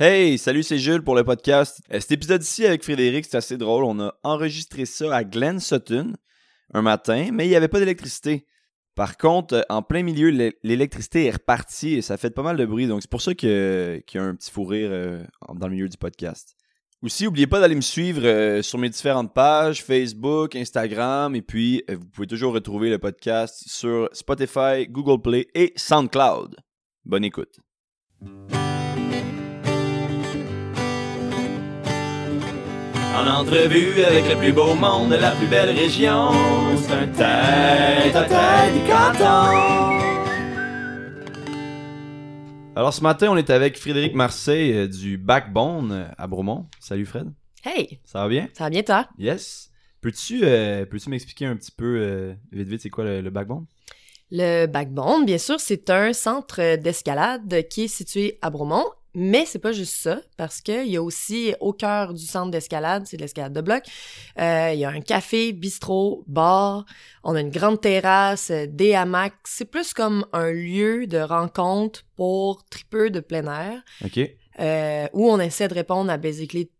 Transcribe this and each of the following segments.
Hey, salut, c'est Jules pour le podcast. Euh, Cet épisode-ci avec Frédéric, c'est assez drôle. On a enregistré ça à Glen Sutton un matin, mais il n'y avait pas d'électricité. Par contre, euh, en plein milieu, l'é- l'électricité est repartie et ça fait pas mal de bruit. Donc, c'est pour ça qu'il y a un petit fou rire euh, dans le milieu du podcast. Aussi, n'oubliez pas d'aller me suivre sur mes différentes pages, Facebook, Instagram, et puis vous pouvez toujours retrouver le podcast sur Spotify, Google Play et SoundCloud. Bonne écoute. En entrevue avec le plus beau monde de la plus belle région, c'est un tête à tête du canton. Alors ce matin, on est avec Frédéric Marseille euh, du Backbone euh, à Bromont. Salut Fred, Hey, ça va bien? ça va bien toi? Yes. Peux-tu euh, m'expliquer un petit peu euh, vite vite c'est quoi le, le Backbone? Le Backbone, bien sûr, c'est un centre d'escalade qui est situé à Bromont, mais c'est pas juste ça, parce qu'il y a aussi au cœur du centre d'escalade, c'est de l'escalade de bloc, euh, il y a un café, bistrot, bar, on a une grande terrasse, euh, des hamacs, c'est plus comme un lieu de rencontre pour tripeux de plein air, Ok. euh, où on essaie de répondre à basically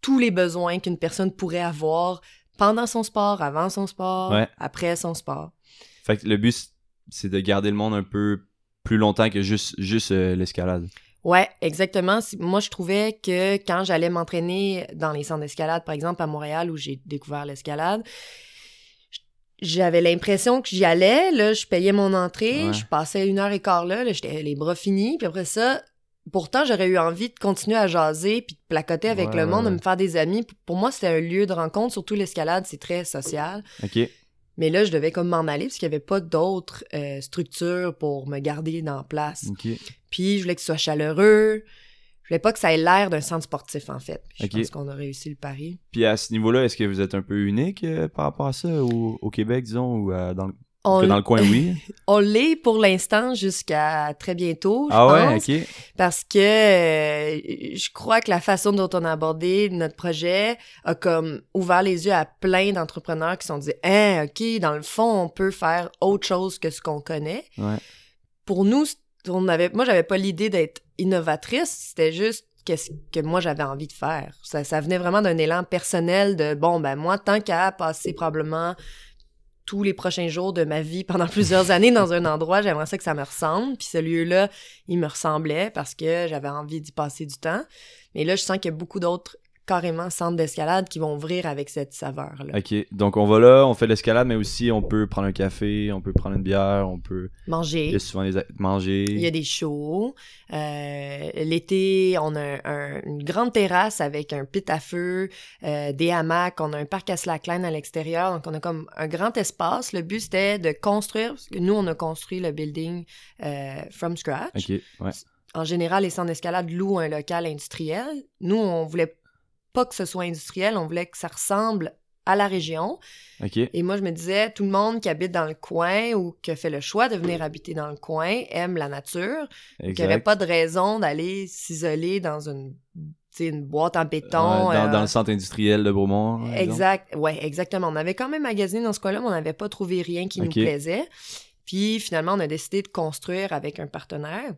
tous les besoins qu'une personne pourrait avoir pendant son sport, avant son sport, Ouais. après son sport. Fait que le but c'est- c'est de garder le monde un peu plus longtemps que juste juste euh, l'escalade. Ouais, exactement. Moi, je trouvais que quand j'allais m'entraîner dans les centres d'escalade, par exemple à Montréal, où j'ai découvert l'escalade, j'avais l'impression que j'y allais. Là, je payais mon entrée, Ouais. je passais une heure et quart là, là j'étais les bras finis, puis après ça. Pourtant, j'aurais eu envie de continuer à jaser puis de placoter avec Ouais, le monde, ouais, de me faire des amis. Pour moi, c'était un lieu de rencontre, surtout l'escalade, c'est très social. Ok. Mais là, je devais comme m'en aller parce qu'il n'y avait pas d'autres euh, structures pour me garder dans place. Puis je voulais que ce soit chaleureux. Je voulais pas que ça ait l'air d'un centre sportif, en fait. Je pense qu'on a réussi le pari. Puis à ce niveau-là, est-ce que vous êtes un peu unique euh, par rapport à ça? Au, au Québec, disons, ou euh, dans, le, On, que dans le coin, oui? on l'est pour l'instant jusqu'à très bientôt, je ah ouais, ok. Parce que euh, je crois que la façon dont on a abordé notre projet a comme ouvert les yeux à plein d'entrepreneurs qui se sont dit Hein, OK, dans le fond, on peut faire autre chose que ce qu'on connaît. Ouais. Pour nous, on avait, moi, j'avais pas l'idée d'être innovatrice, c'était juste qu'est-ce que moi j'avais envie de faire. Ça, ça venait vraiment d'un élan personnel de bon, ben moi, tant qu'à passer probablement tous les prochains jours de ma vie pendant plusieurs années dans un endroit, j'aimerais ça que ça me ressemble. Puis ce lieu-là, il me ressemblait parce que j'avais envie d'y passer du temps. Mais là, je sens qu'il y a beaucoup d'autres carrément centres d'escalade qui vont ouvrir avec cette saveur-là. Ok. Donc on va là, on fait l'escalade, mais aussi on peut prendre un café, on peut prendre une bière, on peut. Il y Manger. a souvent des. manger. Il y a des shows. Euh, L'été, on a un- une grande terrasse avec un pit à feu, euh, des hamacs. On a un parc à slackline à l'extérieur. Donc, on a comme un grand espace. Le but, c'était de construire. parce que nous, on a construit le building euh, from scratch. Ok. Ouais. En général, les centres d'escalade louent un local industriel. Nous, on voulait pas que ce soit industriel. On voulait que ça ressemble à la région. Et moi, je me disais, tout le monde qui habite dans le coin ou qui a fait le choix de venir habiter dans le coin aime la nature. Il n'y avait Exact. pas de raison d'aller s'isoler dans une, boîte en béton. Ouais, dans, euh, dans le centre industriel de Beaumont. exemple. Exact. Ouais, exactement. On avait quand même magasiné dans ce coin-là, mais on n'avait pas trouvé rien qui nous plaisait. Puis finalement, on a décidé de construire avec un partenaire.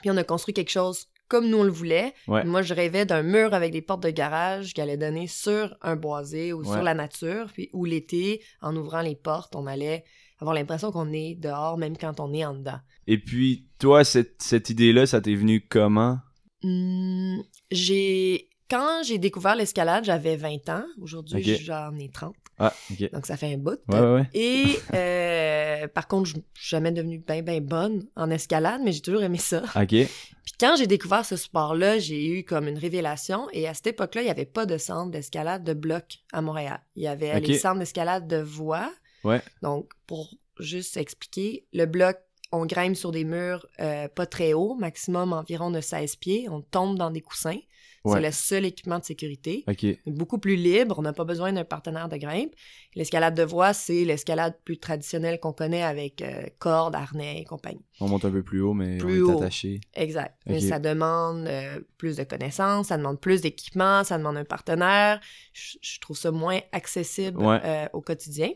Puis on a construit quelque chose comme nous on le voulait. Ouais. Moi, je rêvais d'un mur avec des portes de garage qui allait donner sur un boisé ou Ouais. sur la nature. Puis où l'été, en ouvrant les portes, on allait avoir l'impression qu'on est dehors, même quand on est en dedans. Et puis, toi, cette, cette idée-là, ça t'est venu comment? Hmm, j'ai quand j'ai découvert l'escalade, j'avais 20 ans. Aujourd'hui, j'en ai 30. Ah, ok. Donc ça fait un bout. Ouais, ouais, ouais. Et euh, par contre, je suis jamais devenue bien bien bonne en escalade, mais j'ai toujours aimé ça. Ok. Puis quand j'ai découvert ce sport-là, j'ai eu comme une révélation. Et à cette époque-là, il n'y avait pas de centre d'escalade de bloc à Montréal. Il y avait les centres d'escalade de voie. Ouais. Donc, pour juste expliquer, le bloc, on grimpe sur des murs euh, pas très hauts, maximum environ de 16 pieds. On tombe dans des coussins. Ouais. C'est le seul équipement de sécurité. Beaucoup plus libre, on n'a pas besoin d'un partenaire de grimpe. L'escalade de voie, c'est l'escalade plus traditionnelle qu'on connaît avec euh, cordes, harnais et compagnie. On monte un peu plus haut, mais Plus on est haut. attaché. Exact. Mais ça demande euh, plus de connaissances, ça demande plus d'équipement, ça demande un partenaire. Je, je trouve ça moins accessible Ouais. euh, au quotidien.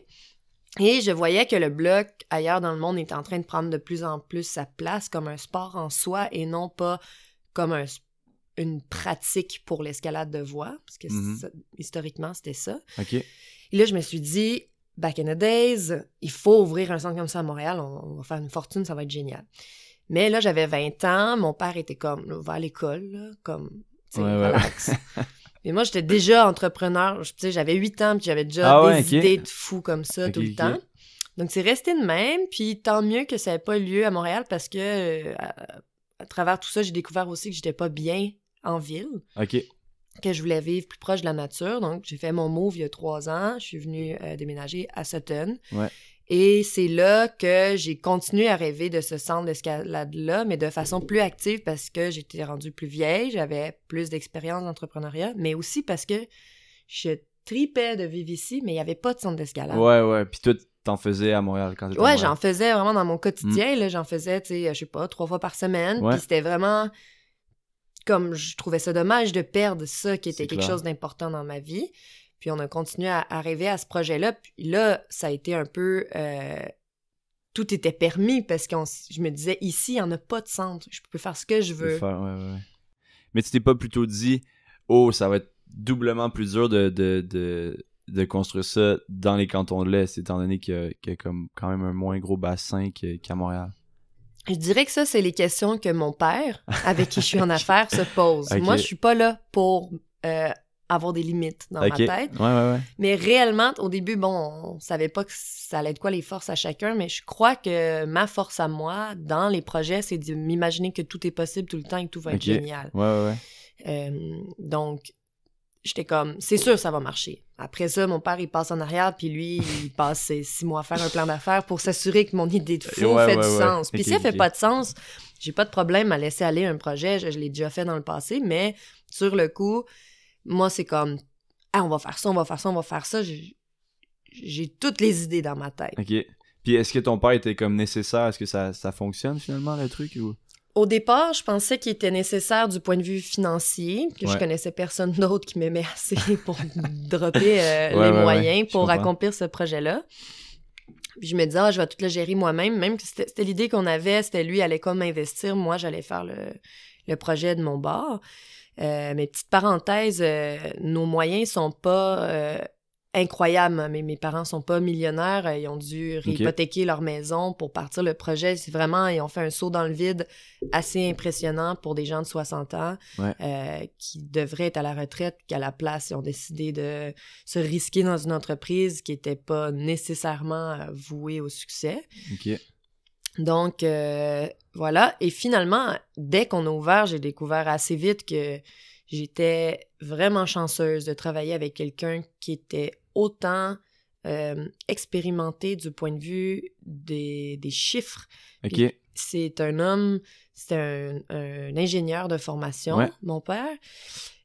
Et je voyais que le bloc ailleurs dans le monde est en train de prendre de plus en plus sa place comme un sport en soi et non pas comme un, s- une pratique pour l'escalade de voie, parce que Mhm. historiquement, c'était ça. OK. Et là, je me suis dit, back in the days, il faut ouvrir un centre comme ça à Montréal, on, on va faire une fortune, ça va être génial. Mais là, j'avais 20 ans, mon père était comme, va à l'école, comme, tu sais, Ouais, ouais. relax. Et moi, j'étais déjà entrepreneur, tu sais, j'avais 8 ans, puis j'avais déjà Ah des idées de fou comme ça tout le temps. Donc, c'est resté de même, puis tant mieux que ça n'ait pas lieu à Montréal, parce que euh, à, à travers tout ça, j'ai découvert aussi que j'étais pas bien en ville OK. que je voulais vivre plus proche de la nature. Donc, j'ai fait mon move il y a trois ans. Je suis venue euh, déménager à Sutton. Ouais. Et c'est là que j'ai continué à rêver de ce centre d'escalade-là, mais de façon plus active parce que j'étais rendue plus vieille, j'avais plus d'expérience d'entrepreneuriat, mais aussi parce que je tripais de vivre ici, mais il n'y avait pas de centre d'escalade. Ouais, ouais. Puis toi, t'en faisais à Montréal quand t'étais à Ouais, j'en faisais vraiment dans mon quotidien. Là, j'en faisais, tu sais, je sais pas, trois fois par semaine. Mm. Ouais. Puis c'était vraiment comme je trouvais ça dommage de perdre ça qui était quelque clair. chose d'important dans ma vie. Puis on a continué à, à rêver à ce projet-là. Puis là, ça a été un peu. euh, tout était permis parce que je me disais, ici, il n'y en a pas de centre. Je peux faire ce que je veux. faire, ouais, ouais, ouais. Mais tu t'es pas plutôt dit, oh, ça va être doublement plus dur de, de, de, de construire ça dans les cantons de l'Est, étant donné qu'il y a, qu'il y a comme quand même un moins gros bassin qu'à Montréal? Je dirais que ça, c'est les questions que mon père, avec qui je suis en affaires, se pose. Moi, je suis pas là pour euh, avoir des limites dans ma tête. Ouais, ouais, ouais. Mais réellement, au début, bon, on savait pas que ça allait être quoi les forces à chacun, mais je crois que ma force à moi, dans les projets, c'est de m'imaginer que tout est possible tout le temps et que tout va être génial. Ouais, ouais, ouais. Euh, donc, j'étais comme, c'est sûr, ça va marcher. Après ça, mon père, il passe en arrière, puis lui, il passe ses six mois à faire un plan d'affaires pour s'assurer que mon idée de fou Ouais, fait ouais, du ouais. sens. Puis si elle fait pas de sens, j'ai pas de problème à laisser aller un projet. Je, je l'ai déjà fait dans le passé, mais sur le coup, moi, c'est comme, ah, on va faire ça, on va faire ça, on va faire ça. J'ai- J'ai toutes les idées dans ma tête. Ok. Puis est-ce que ton père était comme nécessaire? Est-ce que ça, ça fonctionne finalement, le truc? Ou... Au départ, je pensais qu'il était nécessaire du point de vue financier, que je connaissais personne d'autre qui m'aimait assez pour dropper euh, Ouais, les ouais, moyens pour accomplir ce projet-là. Puis je me disais, ah, je vais tout le gérer moi-même. Même que c'était c'était l'idée qu'on avait, c'était lui allait comme investir, moi j'allais faire le, le projet de mon bar. Euh, mais petite parenthèse, euh, nos moyens sont pas euh, incroyables. Mais mes parents sont pas millionnaires. Euh, Ils ont dû réhypothéquer leur maison pour partir le projet. C'est vraiment, ils ont fait un saut dans le vide assez impressionnant pour des gens de 60 ans Ouais. euh, qui devraient être à la retraite, qu'à la place, ils ont décidé de se risquer dans une entreprise qui n'était pas nécessairement euh, vouée au succès. Donc, euh, voilà. Et finalement, dès qu'on a ouvert, j'ai découvert assez vite que j'étais vraiment chanceuse de travailler avec quelqu'un qui était autant euh, expérimenté du point de vue des, des chiffres. C'est un homme, c'est un, un ingénieur de formation, Ouais. mon père.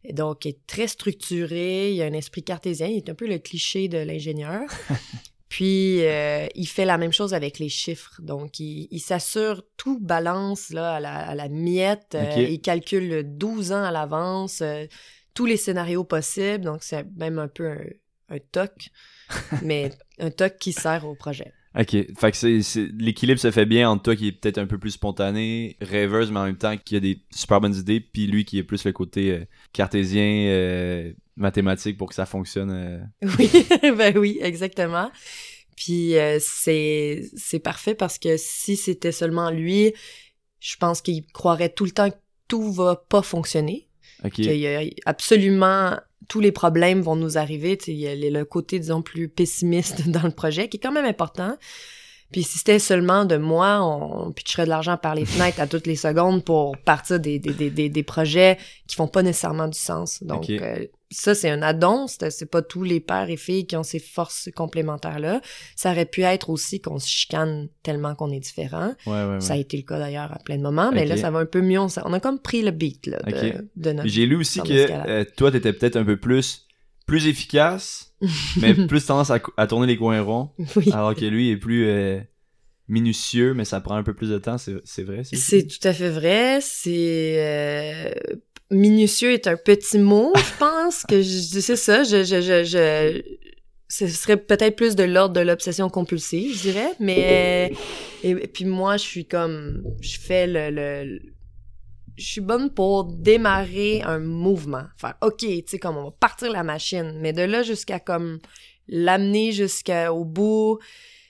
Et donc, il est très structuré, il a un esprit cartésien, il est un peu le cliché de l'ingénieur. Puis, euh, il fait la même chose avec les chiffres. Donc, il, il s'assure tout balance là, à, la, à la miette. Euh, Ok. il calcule 12 ans à l'avance euh, tous les scénarios possibles. Donc, c'est même un peu un, un toc, mais un toc qui sert au projet. Ok. Fait que l'équilibre se fait bien entre toi qui est peut-être un peu plus spontané, rêveuse, mais en même temps qui a des super bonnes idées, puis lui qui est plus le côté euh, cartésien, euh, mathématique pour que ça fonctionne. euh. Oui, ben oui, exactement. Puis euh, c'est c'est parfait parce que si c'était seulement lui, je pense qu'il croirait tout le temps que tout va pas fonctionner, Ok. qu'il y a absolument tous les problèmes vont nous arriver. Il y a le côté disons plus pessimiste dans le projet qui est quand même important. Puis si c'était seulement de moi, on pitcherait de l'argent par les fenêtres à toutes les secondes pour partir des, des, des, des, des projets qui font pas nécessairement du sens. Donc euh, ça, c'est un addon. C'est pas tous les pères et filles qui ont ces forces complémentaires-là. Ça aurait pu être aussi qu'on se chicane tellement qu'on est différents. Ouais, ouais, ouais. Ça a été le cas d'ailleurs à plein de moments, mais là, ça va un peu mieux. On, a comme pris le beat là, de, notre... J'ai lu aussi que euh, toi, t'étais peut-être un peu plus plus efficace, mais plus tendance à, à tourner les coins ronds, Oui. alors que lui est plus euh, minutieux, mais ça prend un peu plus de temps, c'est, vrai? C'est, tout à fait vrai. C'est euh, minutieux est un petit mot, je pense que je c'est ça. Je, je, je, je- ce serait peut-être plus de l'ordre de l'obsession compulsive, je dirais. Mais et, et puis moi, je suis comme, je fais le, le je suis bonne pour démarrer un mouvement. Faire, OK, tu sais, comme on va partir la machine. Mais de là jusqu'à comme l'amener jusqu'au bout,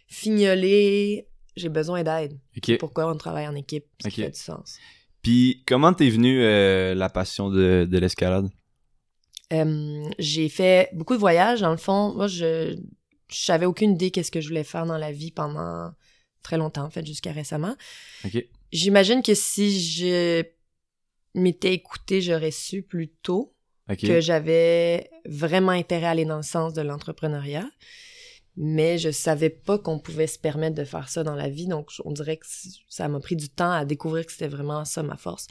fignoler, j'ai besoin d'aide. OK. Pourquoi on travaille en équipe, Ok. fait du sens. Puis comment t'es venu euh, la passion de, de l'escalade? Euh, j'ai fait beaucoup de voyages. Dans le fond, moi, je j'avais aucune idée qu'est-ce que je voulais faire dans la vie pendant très longtemps, en fait, jusqu'à récemment. OK. J'imagine que si je m'étais écoutée, j'aurais su plus tôt que j'avais vraiment intérêt à aller dans le sens de l'entrepreneuriat. Mais je savais pas qu'on pouvait se permettre de faire ça dans la vie, donc on dirait que ça m'a pris du temps à découvrir que c'était vraiment ça ma force.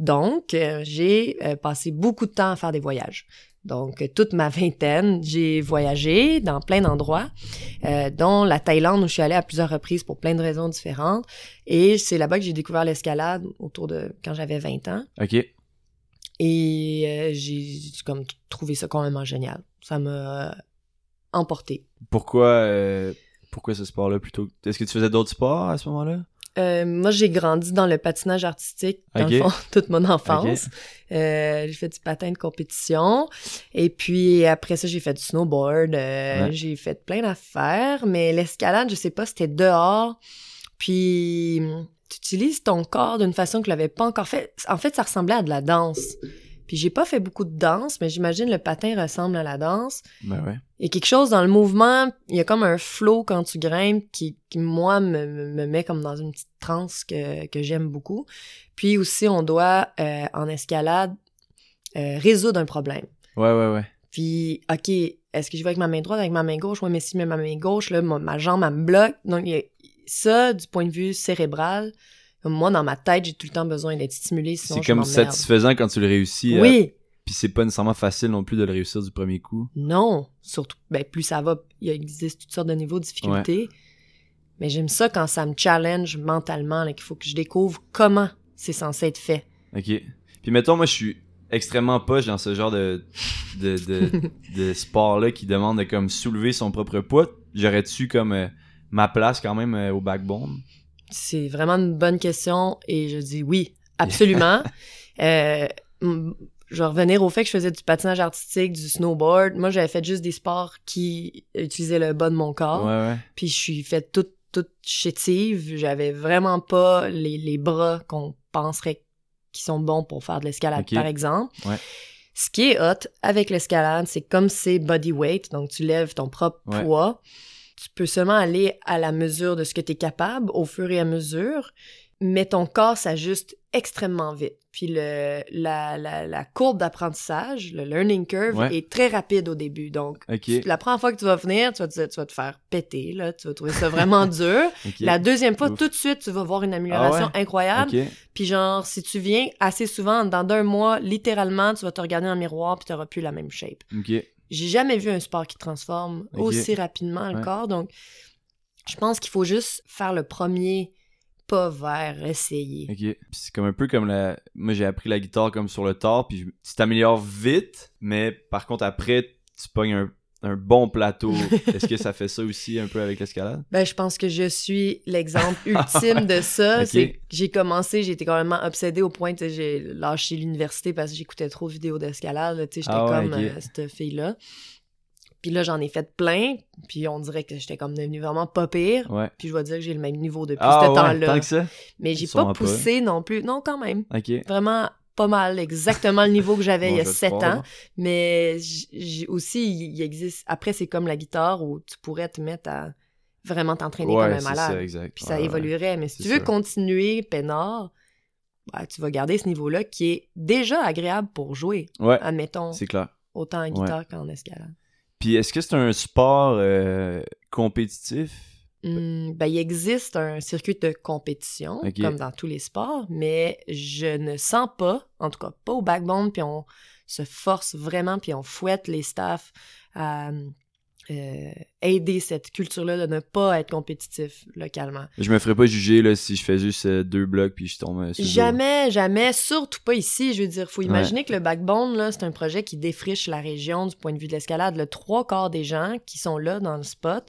Donc, euh, j'ai euh, passé beaucoup de temps à faire des voyages. Donc, toute ma vingtaine, j'ai voyagé dans plein d'endroits, euh, dont la Thaïlande où je suis allée à plusieurs reprises pour plein de raisons différentes. Et c'est là-bas que j'ai découvert l'escalade autour de quand j'avais 20 ans. OK. Et euh, j'ai comme trouvé ça complètement génial. Ça m'a euh, emporté. Pourquoi, pourquoi ce sport-là plutôt? Est-ce que tu faisais d'autres sports à ce moment-là? Euh, moi, j'ai grandi dans le patinage artistique, dans le fond, toute mon enfance. Euh, j'ai fait du patin de compétition. Et puis, après ça, j'ai fait du snowboard. euh, Ouais. J'ai fait plein d'affaires. Mais l'escalade, je sais pas, c'était dehors. Puis, tu utilises ton corps d'une façon que je l'avais pas encore fait. En fait, ça ressemblait à de la danse. Puis, j'ai pas fait beaucoup de danse, mais j'imagine le patin ressemble à la danse. Ben ouais. Il y a quelque chose dans le mouvement, il y a comme un flow quand tu grimpes qui, qui moi, me, me- me met comme dans une petite transe que, que j'aime beaucoup. Puis aussi, on doit, euh, en escalade, euh, résoudre un problème. Ouais, ouais, ouais. Puis, OK, est-ce que je vais avec ma main droite, avec ma main gauche? Ouais, mais si je mets ma main gauche, là, ma, ma jambe, elle me bloque. Donc, il y a- ça, du point de vue cérébral, moi, dans ma tête, j'ai tout le temps besoin d'être stimulé, C'est comme satisfaisant quand tu le réussis. euh, Oui, Puis c'est pas nécessairement facile non plus de le réussir du premier coup. Non, surtout, ben, plus ça va, il existe toutes sortes de niveaux de difficulté. Mais j'aime ça quand ça me challenge mentalement, qu'il faut que je découvre comment c'est censé être fait. OK. Puis mettons, moi, je suis extrêmement poche dans ce genre de, de, de, de sport-là qui demande de comme soulever son propre poids. J'aurais-tu comme euh, ma place quand même euh, au backbone? C'est vraiment une bonne question et je dis oui, absolument. euh, je vais revenir au fait que je faisais du patinage artistique, du snowboard. Moi, j'avais fait juste des sports qui utilisaient le bas de mon corps. Ouais, ouais. Puis je suis faite toute, toute chétive. J'avais vraiment pas les, les bras qu'on penserait qui sont bons pour faire de l'escalade, par exemple. Ouais. Ce qui est hot avec l'escalade, c'est comme c'est body weight, donc tu lèves ton propre poids. Tu peux seulement aller à la mesure de ce que tu es capable au fur et à mesure, mais ton corps s'ajuste extrêmement vite. Puis le, la, la, la courbe d'apprentissage, le learning curve, Ouais. est très rapide au début. Donc, tu- la première fois que tu vas venir, tu vas, te, tu vas te faire péter, là. Tu vas trouver ça vraiment dur. La deuxième fois, Ouf. tout de suite, tu vas voir une amélioration Ah incroyable. OK. Puis genre, si tu viens assez souvent, dans d'un mois, littéralement, tu vas te regarder le miroir puis tu plus la même shape. J'ai jamais vu un sport qui transforme aussi rapidement le Ouais. corps. Donc, je pense qu'il faut juste faire le premier pas vers essayer. OK. C'est comme un peu comme la... Moi, j'ai appris la guitare comme sur le tard, puis je- tu t'améliores vite, mais par contre, après, tu pognes un, un bon plateau. Est-ce que ça fait ça aussi un peu avec l'escalade? Ben, je pense que je suis l'exemple ultime de ça. Ok. C'est que j'ai commencé, j'ai été complètement obsédée au point que j'ai lâché l'université parce que j'écoutais trop de vidéos d'escalade. j'étais Ah ouais, comme euh, cette fille-là. Puis là, j'en ai fait plein. Puis on dirait que j'étais comme devenue vraiment pas pire. Ouais. Puis je vais dire que j'ai le même niveau depuis Ah ce ouais, temps-là. Mais j'ai pas pas. poussé non plus. Non, quand même. Vraiment pas mal. Exactement le niveau que j'avais Bon, il y a sept ans. Mais j'ai aussi, il existe. Après, c'est comme la guitare où tu pourrais te mettre à vraiment t'entraîner Ouais, comme un malade. ça, exact. Puis ça Ouais, évoluerait. Mais si tu veux continuer peinard, ben, tu vas garder ce niveau-là qui est déjà agréable pour jouer, Ouais, admettons, c'est clair. autant en guitare qu'en escalade. Puis est-ce que c'est un sport euh, compétitif? Hum, ben, il existe un circuit de compétition, comme dans tous les sports, mais je ne sens pas, en tout cas pas au backbone, puis on se force vraiment, puis on fouette les staffs à euh, aider cette culture-là de ne pas être compétitif localement. Je me ferais pas juger là, si je fais juste euh, deux blocs puis je tombe euh, sur. Jamais, jamais, surtout pas ici. Je veux dire, faut Ouais. imaginer que le Backbone, là, c'est un projet qui défriche la région du point de vue de l'escalade. Le trois quarts des gens qui sont là dans le spot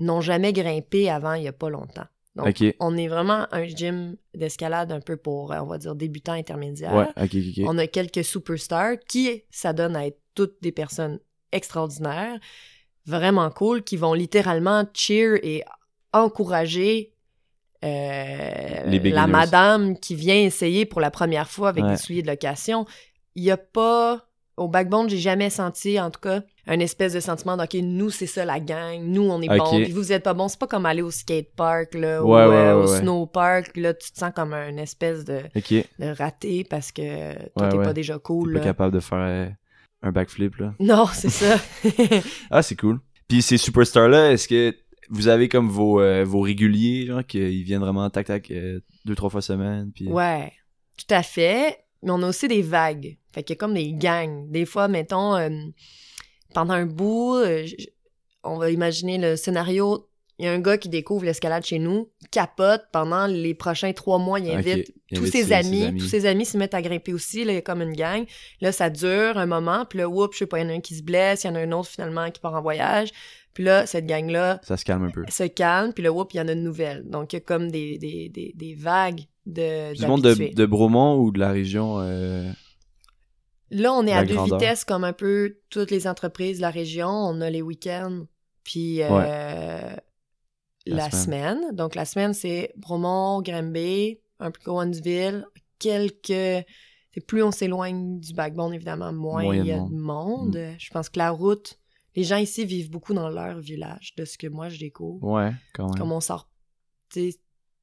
n'ont jamais grimpé avant il y a pas longtemps. Donc, on est vraiment un gym d'escalade un peu pour, euh, on va dire, débutants intermédiaires. Ouais. On a quelques superstars qui s'adonnent à être toutes des personnes extraordinaires, vraiment cool, qui vont littéralement cheer et encourager euh, la madame qui vient essayer pour la première fois avec Ouais. des souliers de location. Il n'y a pas... Au backbone, j'ai jamais senti, en tout cas, un espèce de sentiment de, OK, nous, c'est ça la gang, nous, on est Ok. bons, puis vous, vous êtes pas bons. C'est pas comme aller au skatepark, là, Ouais, ou ouais, euh, ouais, au snowpark, là, tu te sens comme un espèce de. T'es raté parce que toi, t'es pas déjà cool, pas là. capable de faire euh, un backflip, là. Non, c'est ça. Ah, c'est cool. Puis ces superstars-là, est-ce que vous avez comme vos, euh, vos réguliers, genre, qu'ils viennent vraiment tac-tac euh, deux, trois fois semaine, puis... ouais, tout à fait. Mais on a aussi des vagues. Fait qu'il y a comme des gangs. Des fois, mettons, euh, pendant un bout, euh, on va imaginer le scénario. Il y a un gars qui découvre l'escalade chez nous, capote pendant les prochains trois mois, il Ok. invite tous invite ses, ses- amis, ses amis. tous ses amis se mettent à grimper aussi, là, il y a comme une gang. Là, ça dure un moment, puis là, whoop, je sais pas, il y en a un qui se blesse, il y en a un autre finalement qui part en voyage. Puis là, cette gang-là Ça se calme un peu. se calme, puis là, whoop, il y en a de nouvelles. Donc, il y a comme des, des, des, des vagues de Du monde de, de Bromont ou de la région... euh, Là, on est à deux vitesses comme un peu toutes les entreprises de la région. On a les week-ends, puis euh, La la, semaine. semaine. Donc, la semaine, c'est Bromont, Granby, un peu Cowansville, quelques... plus on s'éloigne du backbone, évidemment, moins il y a de de monde. Je pense que la route... Les gens ici vivent beaucoup dans leur village, de ce que moi, je découvre. Ouais, quand même. Comme on sort...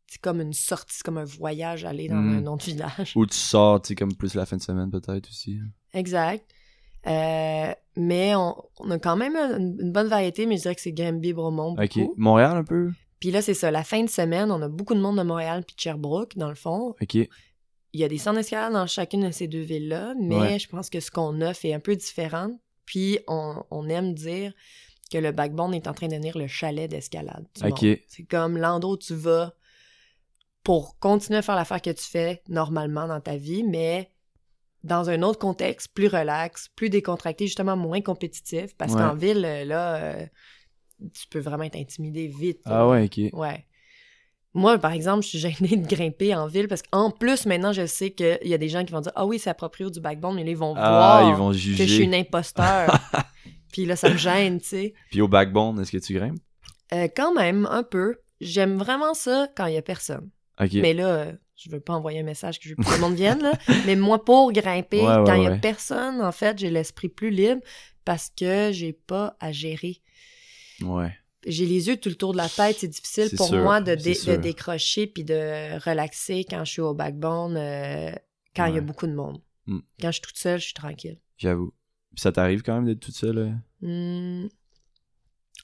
C'est comme une sortie, c'est comme un voyage aller dans Mm. un autre village. Ou tu sors, tu sais, comme plus la fin de semaine, peut-être, aussi. Exact. Euh, mais on, on a quand même une, une bonne variété, mais je dirais que c'est Granby, Bromont, OK. beaucoup. Montréal, un peu? Puis là, c'est ça, la fin de semaine, on a beaucoup de monde de Montréal puis de Sherbrooke, dans le fond. OK. Il y a des centres d'escalade dans chacune de ces deux villes-là, mais Ouais. je pense que ce qu'on offre est un peu différent. Puis on, on aime dire que le backbone est en train de devenir le chalet d'escalade. OK. C'est comme l'endroit où tu vas pour continuer à faire l'affaire que tu fais normalement dans ta vie, mais dans un autre contexte, plus relax, plus décontracté, justement moins compétitif. Parce Ouais. qu'en ville, euh, là, euh, tu peux vraiment être intimidé vite. Ah là. ouais, OK. Ouais. Moi, par exemple, je suis gênée de grimper en ville parce qu'en plus, maintenant, je sais qu'il y a des gens qui vont dire Ah oui, c'est approprié du backbone, mais là, ils vont Ah, voir ils vont que je suis une imposteur. Puis là, ça me gêne, tu sais. Puis au backbone, est-ce que tu grimpes? Euh, quand même, un peu. J'aime vraiment ça quand il y a personne. Mais là, euh, je veux pas envoyer un message que je veux que tout le monde vienne, là. Mais moi, pour grimper, Ouais, ouais, quand il y a ouais. personne, en fait, j'ai l'esprit plus libre parce que j'ai pas à gérer. Ouais. J'ai les yeux tout le tour de la tête, c'est difficile pour sûr, moi de, dé- de décrocher puis de relaxer quand je suis au backbone, euh, quand il y a Ouais. beaucoup de monde. Mm. Quand je suis toute seule, je suis tranquille. J'avoue. Ça t'arrive quand même d'être toute seule? euh? Hmm.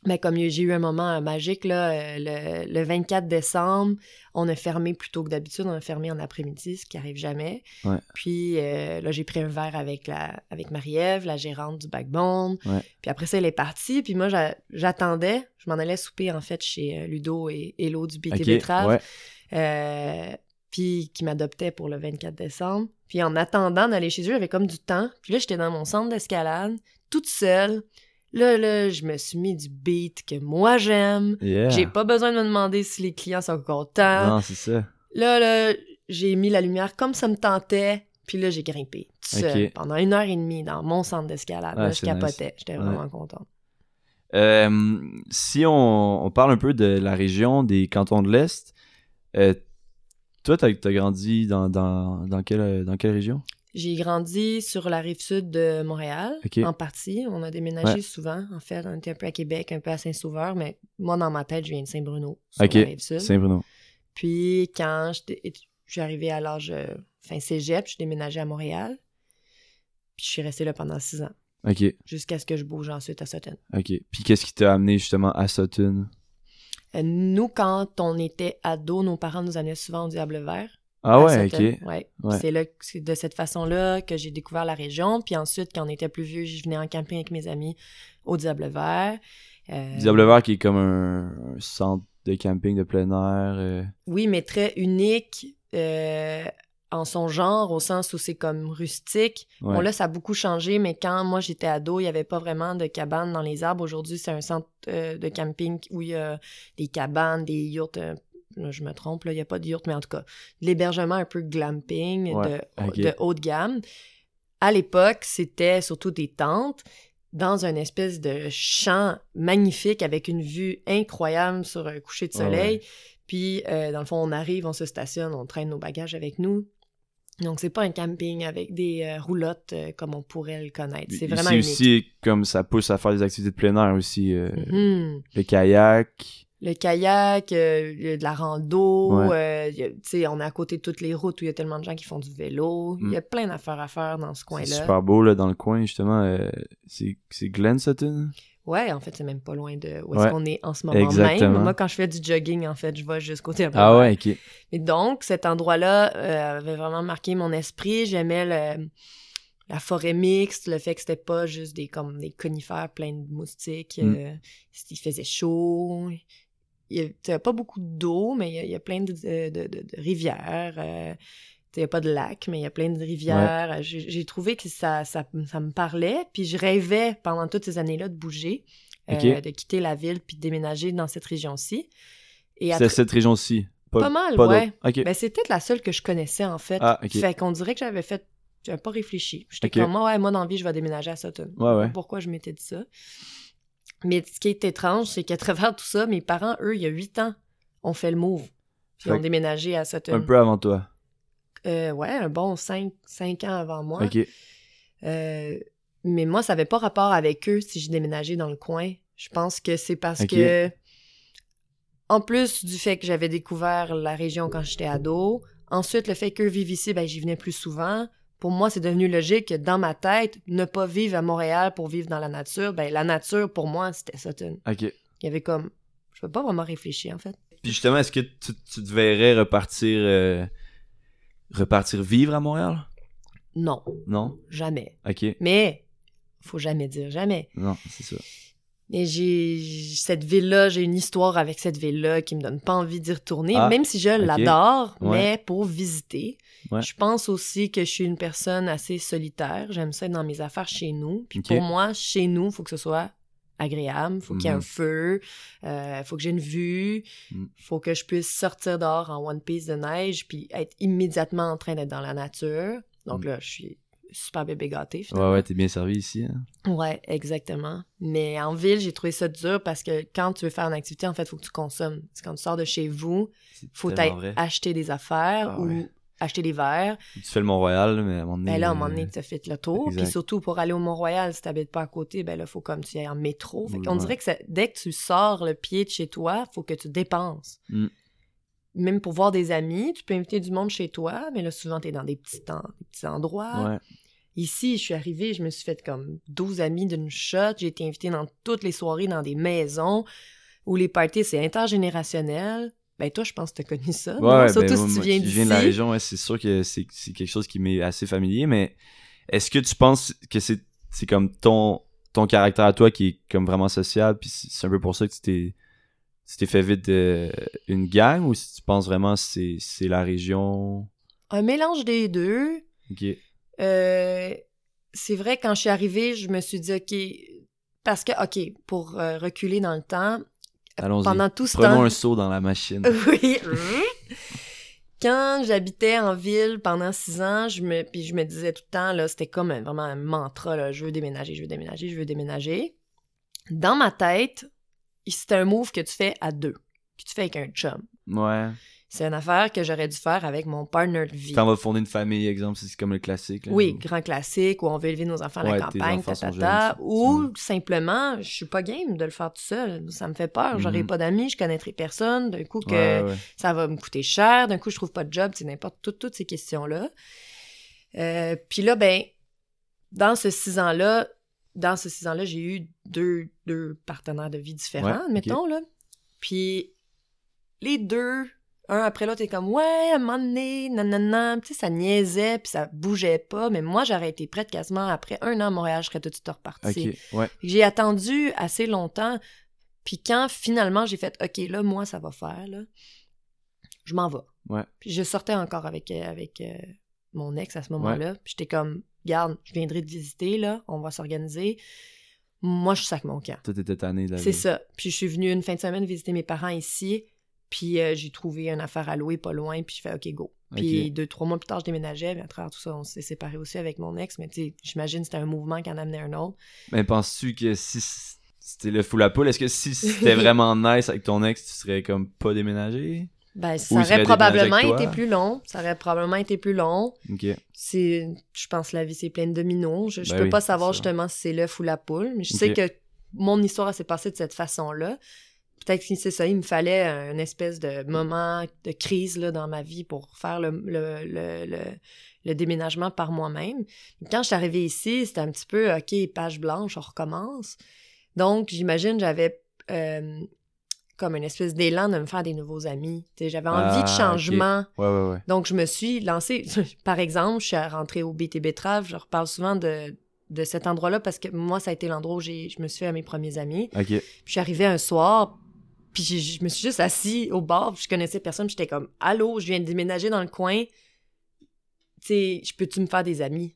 Mais comme j'ai eu un moment euh, magique, là, euh, le, le 24 décembre, on a fermé plus tôt que d'habitude. On a fermé en après-midi, ce qui arrive jamais. Ouais. Puis euh, là, j'ai pris un verre avec, la, avec Marie-Ève, la gérante du Backbone. Ouais. Puis après ça, elle est partie. Puis moi, j'a- j'attendais. Je m'en allais souper, en fait, chez Ludo et Hello du BT OK. Betrave. Ouais. Euh, puis qui m'adoptait pour le 24 décembre. Puis en attendant d'aller chez eux, j'avais comme du temps. Puis là, j'étais dans mon centre d'escalade, toute seule. Là, là, je me suis mis du beat que moi j'aime. Yeah. J'ai pas besoin de me demander si les clients sont contents. Non, c'est ça. Là, là, j'ai mis la lumière comme ça me tentait. Puis là, j'ai grimpé tout seul pendant une heure et demie dans mon centre d'escalade. Ah, là, je capotais. J'étais Ouais. vraiment contente. Euh, si on, on parle un peu de la région des cantons de l'Est, euh, toi, t'as as grandi dans, dans, dans, quelle, dans quelle région? J'ai grandi sur la rive sud de Montréal, en partie. On a déménagé Ouais. souvent, en fait. On était un peu à Québec, un peu à Saint-Sauveur, mais moi, dans ma tête, je viens de Saint-Bruno, sur la rive sud. Saint-Bruno. Puis, quand je suis arrivée à l'âge euh, fin cégep, je suis déménagée à Montréal. Puis, je suis restée là pendant six ans, OK, jusqu'à ce que je bouge ensuite à Sutton. OK. Puis qu'est-ce qui t'a amené justement à Sutton? Euh, nous, quand on était ados, nos parents nous amenaient souvent au Diable Vert. Ah ouais, Sutton. OK. Ouais. Ouais. C'est là, c'est de cette façon-là que j'ai découvert la région. Puis ensuite, quand on était plus vieux, je venais en camping avec mes amis au Diable Vert. Euh, Diable Vert qui est comme un, un centre de camping de plein air. euh, Oui, mais très unique euh, en son genre, au sens où c'est comme rustique. ouais. Bon, là, ça a beaucoup changé, mais quand moi j'étais ado, il n'y avait pas vraiment de cabanes dans les arbres. Aujourd'hui, c'est un centre de camping où il y a des cabanes, des yurts, je me trompe, il n'y a pas de yurt, mais en tout cas, l'hébergement un peu glamping Ouais, de, haut de gamme. À l'époque, c'était surtout des tentes dans une espèce de champ magnifique avec une vue incroyable sur un coucher de Ouais, soleil. ouais. Puis, euh, dans le fond, on arrive, on se stationne, on traîne nos bagages avec nous. Donc, c'est pas un camping avec des euh, roulottes euh, comme on pourrait le connaître. C'est vraiment Ici unique. aussi, comme ça pousse à faire des activités de plein air aussi. euh, Mhm. Le kayak. Le kayak, euh, il y a de la rando, Ouais. euh, tu sais, on est à côté de toutes les routes où il y a tellement de gens qui font du vélo. Il y a plein d'affaires à faire dans ce C'est coin-là. super beau, là, dans le coin, justement. euh, c'est c'est Glen Sutton? Ouais, en fait, c'est même pas loin de où est-ce Ouais. qu'on est en ce moment Exactement. même. Moi, quand je fais du jogging, en fait, je vais jusqu'au terrain. Ah ouais, ok. Et donc, cet endroit-là euh, avait vraiment marqué mon esprit. J'aimais le- la forêt mixte, le fait que c'était pas juste des, comme des conifères pleins de moustiques. Mm. euh, il faisait chaud. Il y a, pas beaucoup d'eau, mais il y a, il y a plein de, de- de- de rivières. euh, il n'y a pas de lac, mais il y a plein de rivières. J'ai j'ai trouvé que ça, ça, ça me parlait. Puis je rêvais pendant toutes ces années-là de bouger, euh, de quitter la ville puis de déménager dans cette région-ci. C'est tra- cette région-ci. Pas, Pas mal, pas ouais. d'autres. Ok. ben, c'est peut-être la seule que je connaissais, en fait. Ah. Fait qu'on dirait que j'avais fait... J'avais pas réfléchi. J'étais comme, ouais, moi, dans la vie, je vais déménager à Sutton. Ouais, ouais. Pourquoi je m'étais dit ça? Mais ce qui est étrange, c'est qu'à travers tout ça, mes parents, eux, il y a huit ans, ont fait le move. Puis ont déménagé à Sutton. Un peu avant toi. Euh, ouais, un bon cinq, cinq ans avant moi. Ok. Euh, mais moi, ça n'avait pas rapport avec eux si j'ai déménagé dans le coin. Je pense que c'est parce que, en plus du fait que j'avais découvert la région quand j'étais ado, ensuite le fait qu'eux vivent ici, ben j'y venais plus souvent. Pour moi, c'est devenu logique que dans ma tête, ne pas vivre à Montréal pour vivre dans la nature, ben la nature pour moi, c'était Sutton. Ok. Il y avait comme, je peux pas vraiment réfléchir en fait. Puis justement, est-ce que tu, tu te verrais repartir, euh, repartir vivre à Montréal? Non, Non? jamais. Ok. Mais faut jamais dire jamais. Non, c'est ça. Et j'ai cette ville-là, j'ai une histoire avec cette ville-là qui me donne pas envie d'y retourner, Ah, même si je l'adore, Ouais. mais pour visiter. Ouais. Je pense aussi que je suis une personne assez solitaire. J'aime ça être dans mes affaires chez nous. Puis pour moi, chez nous, il faut que ce soit agréable, faut qu'il y ait un Mhm. feu, euh, faut que j'ai une vue, Mhm. faut que je puisse sortir dehors en one piece de neige puis être immédiatement en train d'être dans la nature. Donc Mhm. là, je suis super bébé gâtée Ouais, finalement. ouais, t'es bien servi ici. Hein? Ouais, exactement. Mais en ville, j'ai trouvé ça dur parce que quand tu veux faire une activité, en fait, il faut que tu consommes. C'est quand tu sors de chez vous, faut acheter des affaires Ah ou ouais. acheter des verres. Tu fais le Mont-Royal, mais à un moment donné. Ben là, à un moment euh, donné, tu as fait le tour. exact. Puis surtout, pour aller au Mont-Royal, si tu pas à côté, ben là, il faut comme tu ailles en métro. Fait qu'on Ouais. dirait que ça- dès que tu sors le pied de chez toi, faut que tu dépenses. Mm. Même pour voir des amis, tu peux inviter du monde chez toi, mais là, souvent, tu es dans des petits, en- des petits endroits. Ouais. Ici, je suis arrivée, je me suis fait comme 12 amis d'une shot. J'ai été invitée dans toutes les soirées dans des maisons où les parties, c'est intergénérationnel. Ben toi, je pense que tu as connu ça. Ouais, Surtout ben, si moi, tu viens je d'ici. viens de la région, ouais, c'est sûr que c'est quelque chose qui m'est assez familier, mais est-ce que tu penses que c'est comme ton ton caractère à toi qui est comme vraiment social, puis c'est un peu pour ça que tu t'es tu t'es fait vite de, une gang, ou si tu penses vraiment que c'est c'est la région... Un mélange des deux. Ok. Euh, c'est vrai, quand je suis arrivée, je me suis dit, OK, parce que, OK, pour euh, reculer dans le temps, Allons-y. pendant tout ce Prenons temps... un saut dans la machine. oui. Quand j'habitais en ville pendant six ans, je me, puis je me disais tout le temps, là, c'était comme un- vraiment un mantra, là, je veux déménager, je veux déménager, je veux déménager. Dans ma tête, c'était un move que tu fais à deux, que tu fais avec un chum. Ouais. C'est une affaire que j'aurais dû faire avec mon partner de vie. Quand on va fonder une famille, exemple, c'est comme le classique. là. Oui, grand classique, où on veut élever nos enfants à Ouais, la campagne, tatata, jeunes, ou c'est- simplement, je suis pas game de le faire tout seul. Ça me fait peur, j'aurai Mhm. pas d'amis, je connaîtrai personne, d'un coup que Ouais, ouais. ça va me coûter cher, d'un coup je trouve pas de job, c'est n'importe tout- toutes ces questions-là. Euh, Puis là, ben, dans ce six ans-là, dans ce six ans-là, j'ai eu deux, deux partenaires de vie différents, Ouais, admettons, là. Puis les deux, un après l'autre, est comme, ouais, à un moment donné, nanana, tu sais, ça niaisait, puis ça bougeait pas, mais moi, j'aurais été prête quasiment après un an à Montréal, je serais tout de suite repartie. Ouais. J'ai attendu assez longtemps. Puis quand finalement j'ai fait OK, là, moi, ça va faire, là, je m'en vais. Ouais. Puis je sortais encore avec, euh, avec euh, mon ex à ce moment-là. Puis j'étais comme, garde, je viendrai te visiter, là, on va s'organiser. Moi, je sac mon camp. Toi, t'étais tanné de la C'est ça. Puis je suis venue une fin de semaine visiter mes parents ici. Puis euh, j'ai trouvé une affaire à louer pas loin, puis je fais OK, go. Puis deux, trois mois plus tard, je déménageais, mais à travers tout ça, on s'est séparés aussi avec mon ex, mais tu sais, j'imagine que c'était un mouvement qui en amenait un autre. Mais penses-tu que si c'était le fou la poule, est-ce que si c'était vraiment nice avec ton ex, tu serais comme pas déménagé? Ben, ça aurait probablement été plus long. Ça aurait probablement été plus long. OK. C'est, je pense que la vie, c'est plein de dominos. Je, Ben peux oui, pas savoir justement si c'est l'œuf ou la poule, mais je sais que mon histoire s'est passée de cette façon-là. Peut-être que c'est ça, il me fallait un espèce de moment de crise là, dans ma vie pour faire le, le, le, le, le déménagement par moi-même. Quand je suis arrivée ici, c'était un petit peu OK, page blanche, on recommence. Donc, j'imagine, j'avais euh, comme une espèce d'élan de me faire des nouveaux amis. J'avais envie Ah, de ok. changement. Ouais, ouais, ouais. Donc, je me suis lancée. Par exemple, je suis rentrée au BT Betrave. Je reparle souvent de, de cet endroit-là parce que moi, ça a été l'endroit où je me suis fait à mes premiers amis. Puis, je suis arrivée un soir, puis je me suis juste assis au bar, puis je connaissais personne. puis J'étais comme, Allô, je viens de déménager dans le coin. Tu sais, je peux-tu me faire des amis?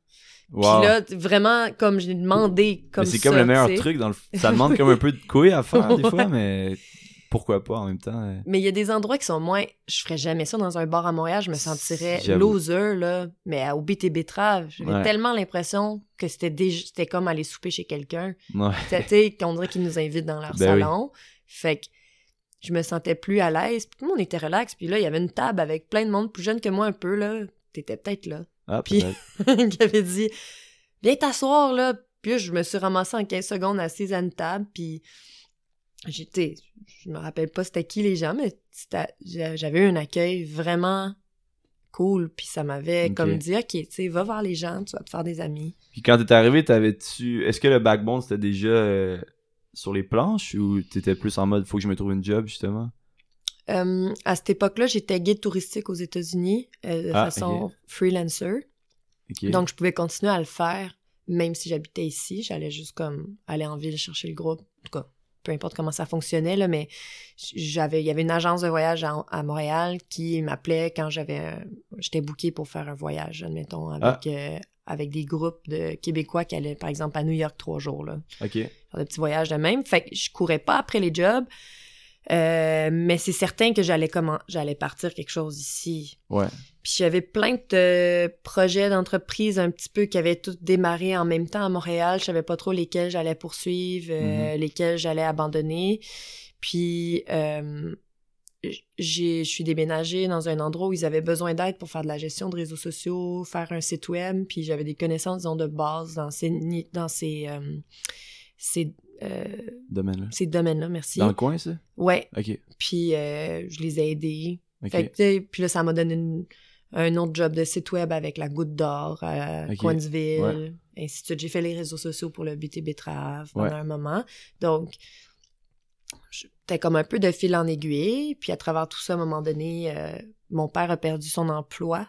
Wow. Puis là, vraiment, comme j'ai demandé, comme c'est comme le meilleur truc dans le ça demande comme un peu de couilles à faire des fois mais pourquoi pas en même temps euh. Mais il y a des endroits qui sont moins. Je ferais jamais ça dans un bar à Montréal. Je me sentirais loser, là. Mais au BT Betrave, j'avais Ouais. tellement l'impression que c'était déjà... c'était comme aller souper chez quelqu'un. Ouais. Tu sais, qu'on dirait qu'ils nous invitent dans leur Ben oui. salon. Fait que je me sentais plus à l'aise. Puis tout le monde était relax. Puis là, il y avait une table avec plein de monde plus jeune que moi un peu, là. T'étais peut-être là. Ah, Puis- qui avait dit Viens t'asseoir, là. Puis là, je me suis ramassée en 15 secondes assise à une table. Puis j'étais. Je me rappelle pas c'était qui les gens, mais j'avais eu un accueil vraiment cool. Puis ça m'avait comme dit Ok, tu sais, va voir les gens, tu vas te faire des amis. Puis quand t'es arrivé, t'avais-tu. Est-ce que le backbone c'était déjà euh, sur les planches ou t'étais plus en mode faut que je me trouve une job justement? Euh, à cette époque-là, j'étais guide touristique aux États-Unis euh, de Ah, façon freelancer. Donc, je pouvais continuer à le faire, même si j'habitais ici. J'allais juste comme aller en ville chercher le groupe. En tout cas, peu importe comment ça fonctionnait, là, mais j'avais, il y avait une agence de voyage à, à Montréal qui m'appelait quand j'avais, un- j'étais bookée pour faire un voyage, admettons, avec, euh, avec des groupes de Québécois qui allaient, par exemple, à New York trois jours, là. ok. Faire des petits voyages de même. Fait que je courais pas après les jobs. euh, mais c'est certain que j'allais comment j'allais partir quelque chose ici. Ouais. Puis j'avais plein de projets d'entreprise un petit peu qui avaient tous démarré en même temps à Montréal. Je savais pas trop lesquels j'allais poursuivre, euh, lesquels j'allais abandonner. Puis euh, je suis déménagée dans un endroit où ils avaient besoin d'aide pour faire de la gestion de réseaux sociaux, faire un site web. Puis j'avais des connaissances, disons, de base dans ces, dans ces, euh, ces, euh, Domaine-là. ces domaines-là. Merci. Dans le coin, ça? Ouais. Ok. Puis euh, je les ai aidés. Fait que, puis là, ça m'a donné une- un autre job de site web avec la Goutte d'Or à. Coinsville, Ouais. ainsi de suite. J'ai fait les réseaux sociaux pour le BT Betrave pendant Ouais. un moment. Donc, j'étais comme un peu de fil en aiguille. Puis à travers tout ça, à un moment donné, euh, mon père a perdu son emploi.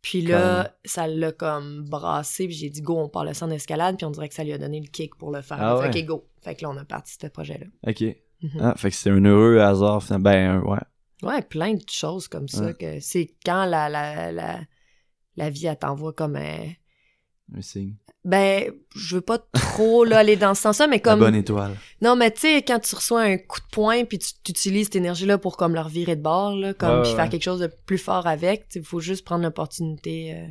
Puis là, ça l'a comme brassé. Puis j'ai dit, go, on part le centre d'escalade. Puis on dirait que ça lui a donné le kick pour le faire. Ah Fait ouais. go. Fait que là, on a parti ce projet-là. Ok. Mhm. Ah, fait que c'est un heureux hasard. finalement. Ben, ouais. Ouais, plein de choses comme ça. Ouais. que C'est quand la, la, la, la vie, elle t'envoie comme un... Un signe. Ben, je veux pas trop là, aller dans ce sens-là, mais La comme... bonne étoile. Non, mais tu sais, quand tu reçois un coup de poing, puis tu, utilises cette énergie-là pour comme leur virer de bord, là, comme, Ouais, puis ouais, faire quelque chose de plus fort avec, il faut juste prendre l'opportunité euh,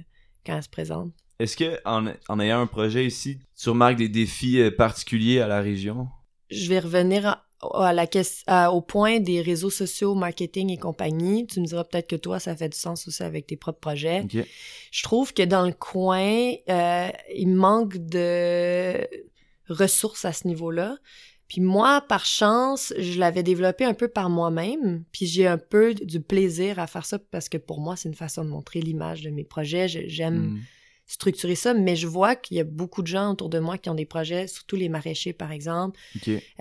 quand elle se présente. Est-ce que en, en ayant un projet ici, tu remarques des défis euh, particuliers à la région? Je vais revenir à, à la ques- à- au point des réseaux sociaux, marketing et compagnie. Tu me diras peut-être que toi, ça fait du sens aussi avec tes propres projets. Je trouve que dans le coin, euh, il manque de ressources à ce niveau-là. Puis moi, par chance, je l'avais développé un peu par moi-même, puis j'ai un peu du plaisir à faire ça parce que pour moi, c'est une façon de montrer l'image de mes projets. Je- J'aime Hmm. Structurer ça, mais je vois qu'il y a beaucoup de gens autour de moi qui ont des projets, surtout les maraîchers, par exemple,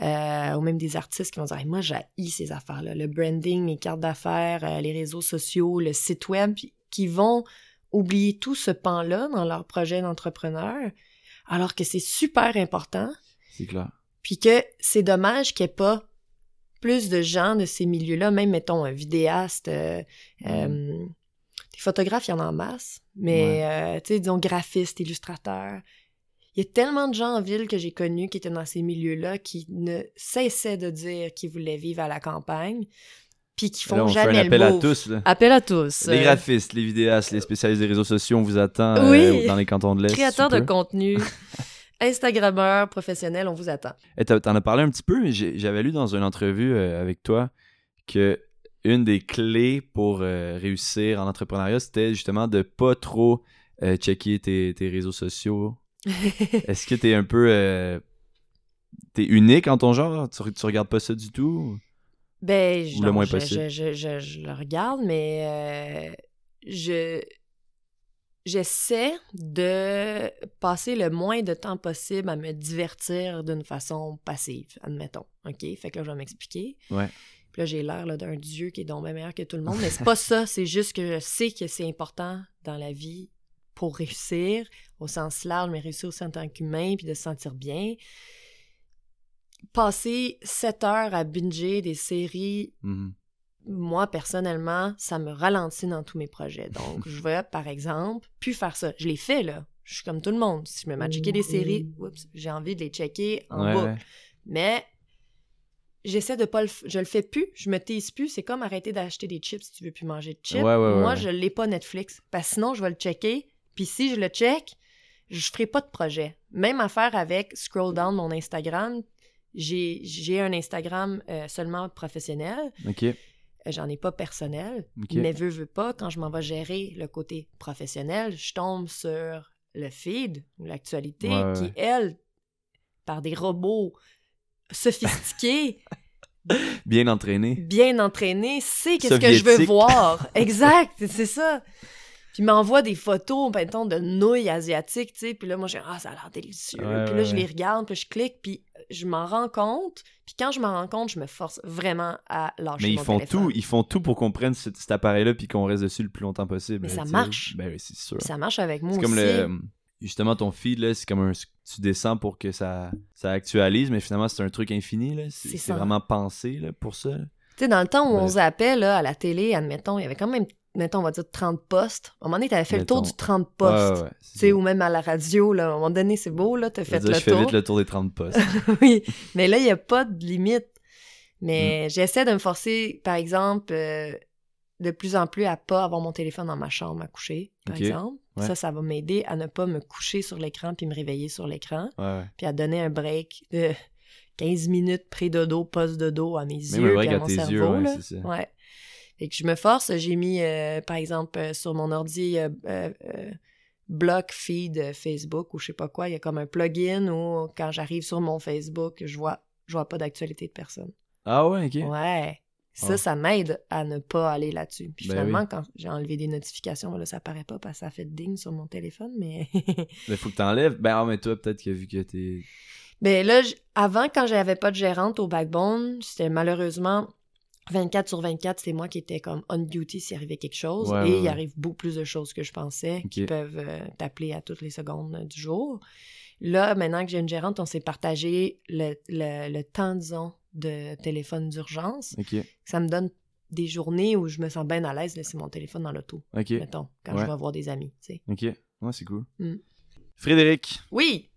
euh, ou même des artistes qui vont dire Hey, moi j'ai ces affaires-là, le branding, mes cartes d'affaires, euh, les réseaux sociaux, le site web, qui vont oublier tout ce pan-là dans leur projet d'entrepreneur, alors que c'est super important, C'est clair. puis que c'est dommage qu'il n'y ait pas plus de gens de ces milieux-là, même mettons un vidéaste, euh, des photographes, il y en a en masse, mais euh, tu sais, disons graphiste, illustrateur. Il y a tellement de gens en ville que j'ai connus qui étaient dans ces milieux-là qui ne cessaient de dire qu'ils voulaient vivre à la campagne. puis qui Là, font on fait jamais un le appel à tous. là. Appel à tous. Les Euh, graphistes, les vidéastes, les spécialistes des réseaux sociaux, on vous attend euh, Oui. dans les cantons de l'Est. créateurs de contenu, Instagrammeurs professionnels, on vous attend. Eh, T'en as parlé un petit peu, mais j'avais lu dans une entrevue euh, avec toi que une des clés pour euh, réussir en entrepreneuriat, c'était justement de pas trop euh, checker tes, tes réseaux sociaux. Est-ce que t'es un peu... euh, t'es unique en ton genre? Tu, tu regardes pas ça du tout? Ben, je, Ou le non, moins je, possible? Je, je- le regarde, mais je j'essaie de passer le moins de temps possible à me divertir d'une façon passive, admettons. OK? Fait que là, je vais m'expliquer. Ouais. Puis là, j'ai l'air là, d'un dieu qui est donc bien meilleur que tout le monde, mais c'est pas ça. C'est juste que je sais que c'est important dans la vie pour réussir, au sens large, mais réussir aussi en tant qu'humain, puis de se sentir bien. Passer sept heures à binger des séries Mhm. moi, personnellement, ça me ralentit dans tous mes projets. Donc, je vais, par exemple, plus faire ça. Je l'ai fait, là. Je suis comme tout le monde. Si je me mets à checker des séries, oups, j'ai envie de les checker en Ouais, boucle. ouais. Mais j'essaie de pas le... f- Je le fais plus. Je me tease plus. C'est comme arrêter d'acheter des chips si tu veux plus manger de chips. Ouais, ouais, ouais, Moi, je l'ai pas Netflix. Parce que sinon, je vais le checker. Puis si je le check, je ferai pas de projet. Même affaire avec scroll down mon Instagram. J'ai un Instagram euh, seulement professionnel. OK. Euh, J'en ai pas personnel, mais veux, veux pas, quand je m'en vais gérer le côté professionnel, je tombe sur le feed ou l'actualité ouais, qui, ouais. elle, par des robots sophistiqués, Bien entraîné. bien entraînés, sait qu'est-ce que je veux voir. Exact, c'est ça. Puis il m'envoie des photos, mettons, de nouilles asiatiques, tu sais, puis là, moi, je dis, ah, ça a l'air délicieux. Ouais, puis là, ouais, je les regarde, puis je clique, puis je m'en rends compte. Puis quand je m'en rends compte, je me force vraiment à lâcher Mais ils mon font téléphone. tout, ils font tout pour qu'on prenne cet, cet appareil-là puis qu'on reste dessus le plus longtemps possible. Mais là, ça marche. Ben oui, c'est sûr. Puis ça marche avec moi C'est aussi. comme le. Justement, ton feed, là, c'est comme un. Tu descends pour que ça, ça actualise, mais finalement, c'est un truc infini, là. C'est vraiment pensé, là, pour ça. Tu sais, dans le temps où on zappait là, à la télé, admettons, il y avait quand même, mettons, on va dire 30 postes. À un moment donné, t'avais fait le tour du 30 postes. Ouais, ouais, Tu sais, ou même à la radio, là, à un moment donné, c'est beau, là, t'as fait dire, le je fais tour. vite le tour des 30 postes. oui, mais là, il n'y a pas de limite. Mais Mm. j'essaie de me forcer, par exemple, euh, de plus en plus à pas avoir mon téléphone dans ma chambre à coucher, par exemple. Ouais. Ça, ça va m'aider à ne pas me coucher sur l'écran puis me réveiller sur l'écran, Ouais, puis à donner un break de 15 minutes pré-dodo, post-dodo à mes Même yeux puis à à mon tes cerveau. yeux, là. ça. Ouais. Fait que je me force. J'ai mis, euh, par exemple, euh, sur mon ordi, euh, euh, block feed Facebook ou je sais pas quoi. Il y a comme un plugin où quand j'arrive sur mon Facebook, je vois, je vois pas d'actualité de personne. Ah ouais, ok. Ouais. Ça, Ah. ça m'aide à ne pas aller là-dessus. Puis Ben finalement, quand j'ai enlevé des notifications, là, ça apparaît pas parce que ça fait ding sur mon téléphone, mais... Mais faut que t'enlèves. Ben, ah, mais toi, peut-être que vu que t'es. Mais là, j- avant, quand j'avais pas de gérante au Backbone, c'était malheureusement 24 sur 24, c'était moi qui étais comme on duty s'il arrivait quelque chose. Ouais, et ouais, il ouais. arrive beaucoup plus de choses que je pensais qui peuvent euh, t'appeler à toutes les secondes euh, du jour. Là, maintenant que j'ai une gérante, on s'est partagé le, le- le temps, disons, de téléphone d'urgence. Ça me donne des journées où je me sens bien à l'aise de laisser mon téléphone dans l'auto, ok, mettons, quand Ouais. je vais voir des amis, tu sais. ok. Ouais, c'est cool. Mm. Frédéric, Oui,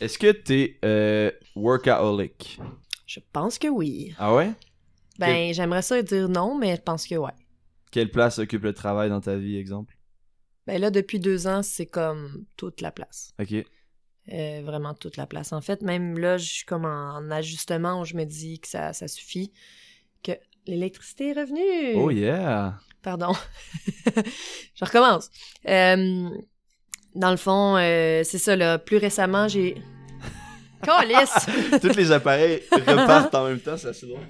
est-ce que t'es euh, workaholic? je pense que oui. Ah ouais? Ben, j'aimerais ça dire non, mais je pense que ouais. Quelle place occupe le travail dans ta vie, exemple? Ben là, depuis deux ans, c'est comme toute la place. Ok. Euh, vraiment toute la place. En fait, même là, je suis comme en ajustement où je me dis que ça, ça suffit, que l'électricité est revenue. Oh yeah! Pardon. je recommence. Euh, dans le fond, euh, c'est ça, là. Plus récemment, j'ai... Calice! Tous les appareils repartent en même temps, c'est assez drôle.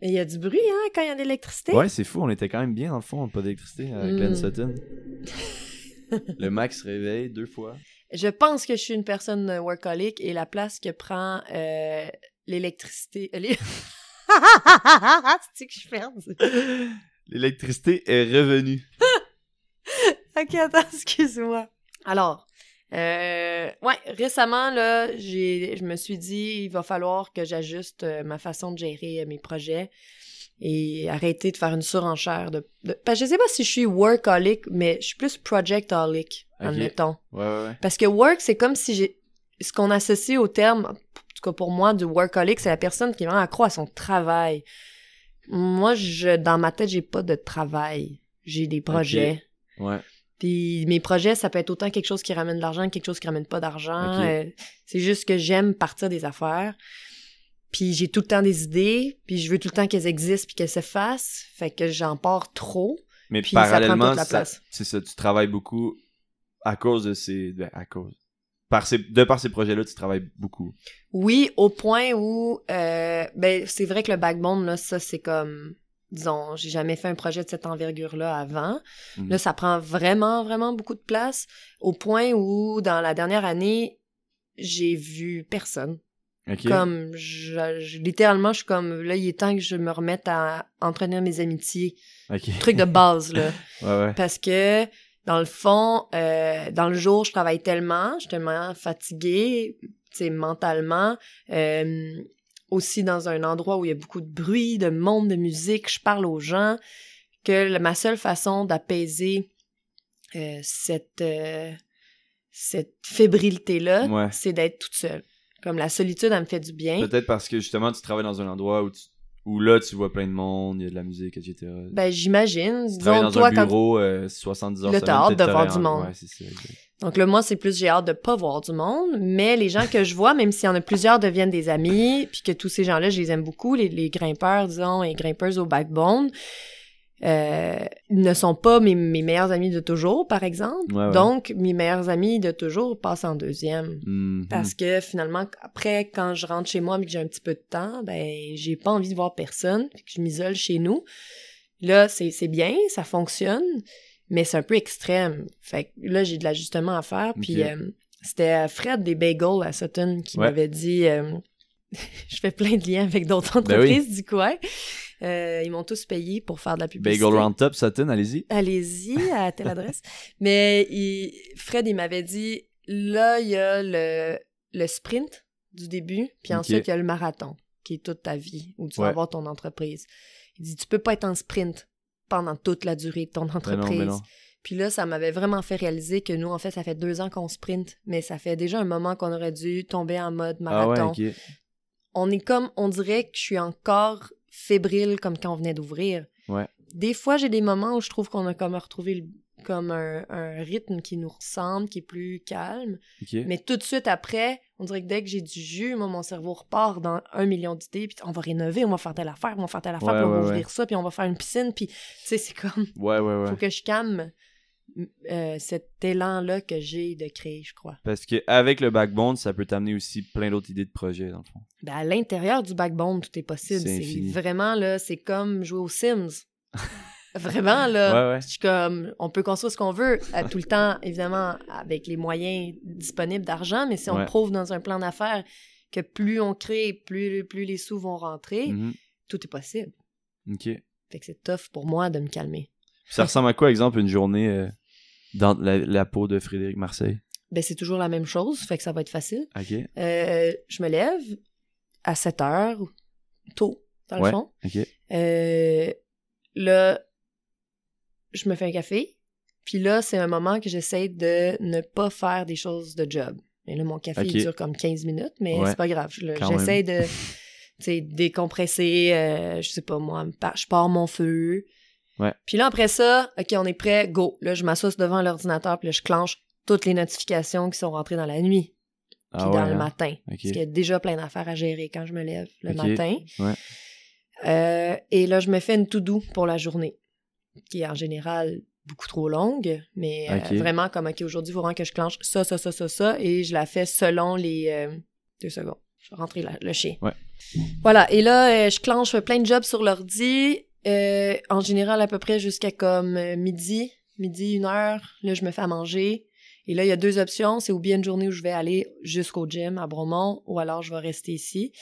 Mais il y a du bruit, hein, quand il y a de l'électricité? Ouais, c'est fou, on était quand même bien dans le fond, pas d'électricité à Mm. Glen Sutton. le Max réveille deux fois. Je pense que je suis une personne workaholic et la place que prend euh, l'électricité... euh, C'est que je suis perdue. L'électricité est revenue. Ok, attends, excuse-moi. Alors, euh, ouais, récemment, là, j'ai, je me suis dit, il va falloir que j'ajuste euh, ma façon de gérer euh, mes projets et arrêter de faire une surenchère. De, de- parce que je sais pas si je suis workaholic, mais je suis plus projectaholic, Ok. admettons. Ouais, ouais, ouais. Parce que work, c'est comme si j'ai. Ce qu'on associe au terme, en tout cas pour moi, du workaholic, c'est la personne qui est vraiment accro à son travail. Moi, je, dans ma tête, j'ai pas de travail. J'ai des projets. Ouais. Puis mes projets, ça peut être autant quelque chose qui ramène de l'argent que quelque chose qui ramène pas d'argent. Euh, c'est juste que j'aime partir des affaires. Puis j'ai tout le temps des idées, puis je veux tout le temps qu'elles existent puis qu'elles se fassent. Fait que j'en pars trop. Mais Puis ça prend parallèlement, toute la ça- place. c'est ça, tu travailles beaucoup à cause de ces. ben, à cause. Par ces, de par ces projets-là, tu travailles beaucoup. Oui, au point où, euh, ben, c'est vrai que le backbone, là, ça, c'est comme, disons, j'ai jamais fait un projet de cette envergure-là avant. Mhm. Là, ça prend vraiment, vraiment beaucoup de place, au point où, dans la dernière année, j'ai vu personne. Comme, je, je- littéralement, je suis comme, là, il est temps que je me remette à entretenir mes amitiés. Truc de base, là. Ouais, ouais. Parce que, dans le fond, euh, dans le jour, je travaille tellement, je suis tellement fatiguée, tu mentalement. euh, aussi dans un endroit où il y a beaucoup de bruit, de monde, de musique, je parle aux gens, que ma seule façon d'apaiser euh, cette, cette fébrilité-là, Ouais. c'est d'être toute seule. Comme la solitude, elle me fait du bien. Peut-être parce que justement, tu travailles dans un endroit où, tu- où là, tu vois plein de monde, il y a de la musique, etc. Ben, j'imagine. Disons, dans toi, un quand bureau euh, 70 heures Là, t'as hâte de voir du monde. Ouais, c'est ça. Donc là, moi, c'est plus j'ai hâte de pas voir du monde, mais les gens que je vois, même s'il y en a plusieurs, deviennent des amis, puis que tous ces gens-là, je les aime beaucoup, les, les grimpeurs, disons, et grimpeuses au backbone, euh, ne sont pas mes, mes meilleurs amis de toujours, par exemple. Ouais, ouais. Donc, mes meilleurs amis de toujours passent en deuxième. Mhm. Parce que finalement, après, quand je rentre chez moi mais que j'ai un petit peu de temps, ben, j'ai pas envie de voir personne, que je m'isole chez nous. Là, c'est bien, ça fonctionne, mais c'est un peu extrême. Fait que là, j'ai de l'ajustement à faire. Puis euh, c'était Fred des Bagels à Sutton qui Ouais. m'avait dit... euh, je fais plein de liens avec d'autres Ben oui. entreprises du coin. Euh, ils m'ont tous payé pour faire de la publicité. Bagel Round Top, Sutton, allez-y. Allez-y à telle adresse. Mais il- Fred, il m'avait dit là, il y a le, le sprint du début, puis ensuite, il y a le marathon, qui est toute ta vie, où tu vas avoir ton entreprise. Il dit tu peux pas être en sprint pendant toute la durée de ton Ben non, entreprise. ben non. Puis là, ça m'avait vraiment fait réaliser que nous, en fait, ça fait deux ans qu'on sprint, mais ça fait déjà un moment qu'on aurait dû tomber en mode Ah ouais, marathon. On est comme, on dirait que je suis encore fébrile comme quand on venait d'ouvrir. Ouais. Des fois, j'ai des moments où je trouve qu'on a comme retrouvé le- comme un, un rythme qui nous ressemble, qui est plus calme. Mais tout de suite après, on dirait que dès que j'ai du jus, moi, mon cerveau repart dans un million d'idées, puis on va rénover, on va faire telle affaire, on va faire telle affaire, Ouais, puis on va ouais, ouvrir ça, puis on va faire une piscine, puis tu sais, c'est comme, Ouais, ouais, ouais. faut que je calme euh, cet élan-là que j'ai de créer, je crois. Parce que avec le backbone, ça peut t'amener aussi plein d'autres idées de projets, dans le fond. Ben, à l'intérieur du backbone, tout est possible. C'est vraiment, là, c'est comme jouer aux Sims. vraiment, là. Ouais, ouais. Je suis comme, on peut construire ce qu'on veut, à tout le temps, évidemment, avec les moyens disponibles d'argent, mais si on Ouais. prouve dans un plan d'affaires que plus on crée, plus, plus les sous vont rentrer, Mhm. tout est possible. Ok. Fait que c'est tough pour moi de me calmer. Ça ressemble à quoi, exemple, une journée euh, dans la, la peau de Frédéric Marseille? Ben, c'est toujours la même chose, fait que ça va être facile. Ok. Euh, je me lève à 7 heures, tôt, dans le Ouais. fond. Ok. Euh, là, je me fais un café. Puis là, c'est un moment que j'essaie de ne pas faire des choses de job. Et là, mon café, il dure comme 15 minutes, mais Ouais. c'est pas grave. J'essaie de, décompresser, euh, je sais pas moi, je pars mon feu. Ouais. Puis là, après ça, OK, on est prêt, go. Là, je m'assois devant l'ordinateur, puis là, je clenche toutes les notifications qui sont rentrées dans la nuit, puis Ah dans ouais, le hein? matin. Ok. Parce qu'il y a déjà plein d'affaires à gérer quand je me lève le matin. Ouais. Euh, et là, je me fais une to-do pour la journée, qui est en général beaucoup trop longue, mais euh, vraiment comme, OK, aujourd'hui, il faut vraiment que je clenche ça, ça, ça, ça, ça, et je la fais selon les... euh, deux secondes. Je vais rentrer la- le chien. Ouais. Voilà, et là, je clenche plein de jobs sur l'ordi, euh, en général à peu près jusqu'à comme euh, midi, midi, une heure. Là, je me fais à manger. Et là, il y a deux options. C'est ou bien une journée où je vais aller jusqu'au gym à Bromont, ou alors je vais rester ici.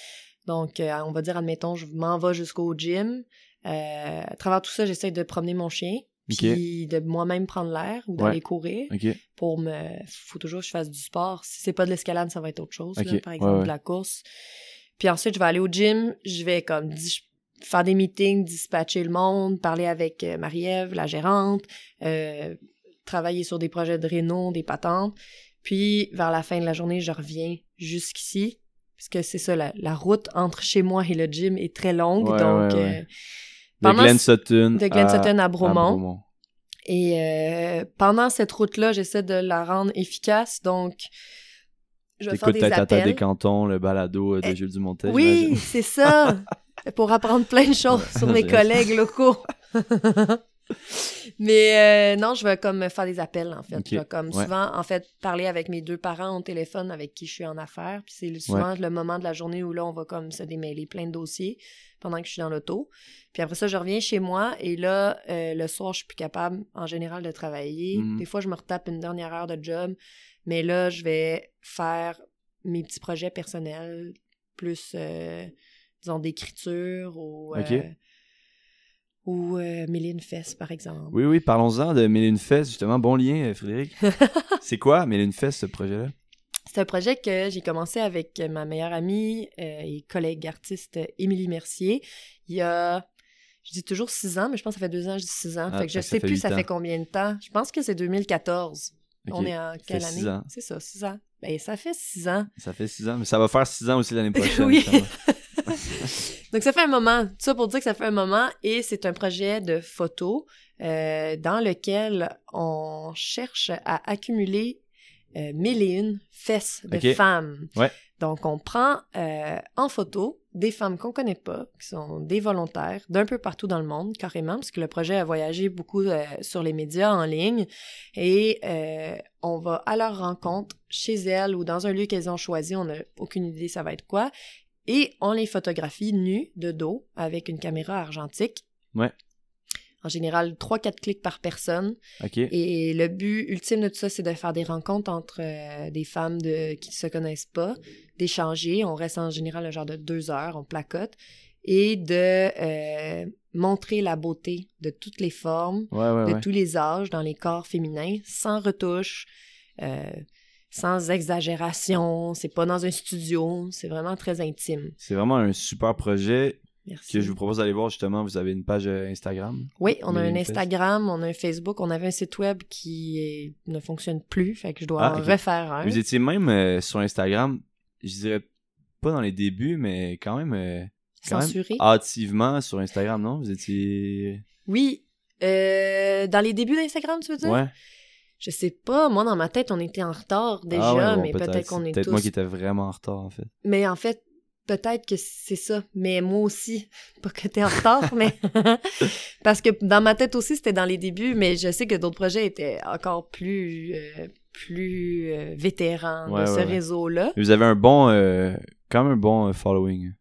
Donc, euh, on va dire, admettons, je m'en vais jusqu'au gym. Euh, à travers tout ça, j'essaie de promener mon chien, Ok. puis de moi-même prendre l'air ou d'aller Ouais. courir Ok. pour me... faut toujours que je fasse du sport. Si c'est pas de l'escalade, ça va être autre chose, là, par exemple ouais. de la course. Puis ensuite, je vais aller au gym, je vais comme dis- faire des meetings, dispatcher le monde, parler avec euh, Marie-Ève, la gérante, euh, travailler sur des projets de réno, des patentes. Puis vers la fin de la journée, je reviens jusqu'ici. parce que c'est ça, la, la route entre chez moi et le gym est très longue, Ouais, donc... ouais, ouais. euh, De Glen Sutton. de Glen à- Sutton à à Bromont. Et euh, pendant cette route-là, j'essaie de la rendre efficace, donc je vais faire des cantons, le balado de Eh, Jules Dumontet. Oui, c'est ça! pour apprendre plein de choses sur mes collègues locaux. Mais euh, non, je vais comme faire des appels, en fait. Je vais comme ouais. souvent, en fait, parler avec mes deux parents au téléphone avec qui je suis en affaires. Puis c'est souvent le moment de la journée où là, on va comme se démêler plein de dossiers pendant que je suis dans l'auto. Puis après ça, je reviens chez moi et là, euh, le soir, je suis plus capable, en général, de travailler. Mhm. Des fois, je me retape une dernière heure de job. Mais là, je vais faire mes petits projets personnels, plus, euh, disons, d'écriture ou... Euh, ou euh, Méline Fess, par exemple. Oui, oui, parlons-en de Mélune Fest, justement. Bon lien, euh, Frédéric. c'est quoi Mélune Fest, ce projet-là? C'est un projet que j'ai commencé avec ma meilleure amie euh, et collègue artiste Émilie Mercier. Il y a, je dis toujours six ans, mais je pense que ça fait deux ans, je dis six ans. Ah, fait que je ça sais plus ça ans. fait combien de temps. Je pense que c'est 2014. Ok, On est en quelle année? C'est ça, six ans. Ben, ça fait six ans. Ça fait six ans, mais ça va faire six ans aussi l'année prochaine. Oui. Donc, ça fait un moment. Tout ça pour dire que ça fait un moment et c'est un projet de photo euh, dans lequel on cherche à accumuler euh, mille et une fesses de femmes. Ouais. Donc, on prend euh, en photo des femmes qu'on connaît pas, qui sont des volontaires d'un peu partout dans le monde, carrément, parce que le projet a voyagé beaucoup euh, sur les médias en ligne. Et on va à leur rencontre chez elles ou dans un lieu qu'elles ont choisi. On n'a aucune idée ça va être quoi. Et on les photographie nus, de dos, avec une caméra argentique. Ouais. En général, 3-4 clics par personne. Et le but ultime de tout ça, c'est de faire des rencontres entre euh, des femmes de, qui ne se connaissent pas, d'échanger. On reste en général un genre de deux heures, on placote. Et de euh, montrer la beauté de toutes les formes, Ouais, ouais, de ouais. tous les âges dans les corps féminins, sans retouche, euh, sans exagération. C'est pas dans un studio, c'est vraiment très intime. C'est vraiment un super projet Merci. que je vous propose d'aller voir justement. Vous avez une page euh, Instagram? Oui, on a un. Instagram, on a un Facebook, on avait un site web qui est- ne fonctionne plus, fait que je dois Ah, en refaire un. Vous étiez même euh, sur Instagram, je dirais pas dans les débuts, mais quand même, euh, quand même Censuré. hâtivement sur Instagram, non? Vous étiez... Oui. Euh, dans les débuts d'Instagram, tu veux dire? Ouais. Je sais pas, moi dans ma tête, on était en retard déjà, Ah ouais, bon, mais peut-être qu'on C'est est Peut-être tous... moi qui étais vraiment en retard, en fait. Mais en fait, peut-être que c'est ça. Mais moi aussi, pas que t'es en retard, mais... Parce que dans ma tête aussi, c'était dans les débuts, mais je sais que d'autres projets étaient encore plus... euh, plus euh, vétérans Ouais, de ce ouais. réseau-là. Vous avez un bon... euh, quand même un bon euh, following.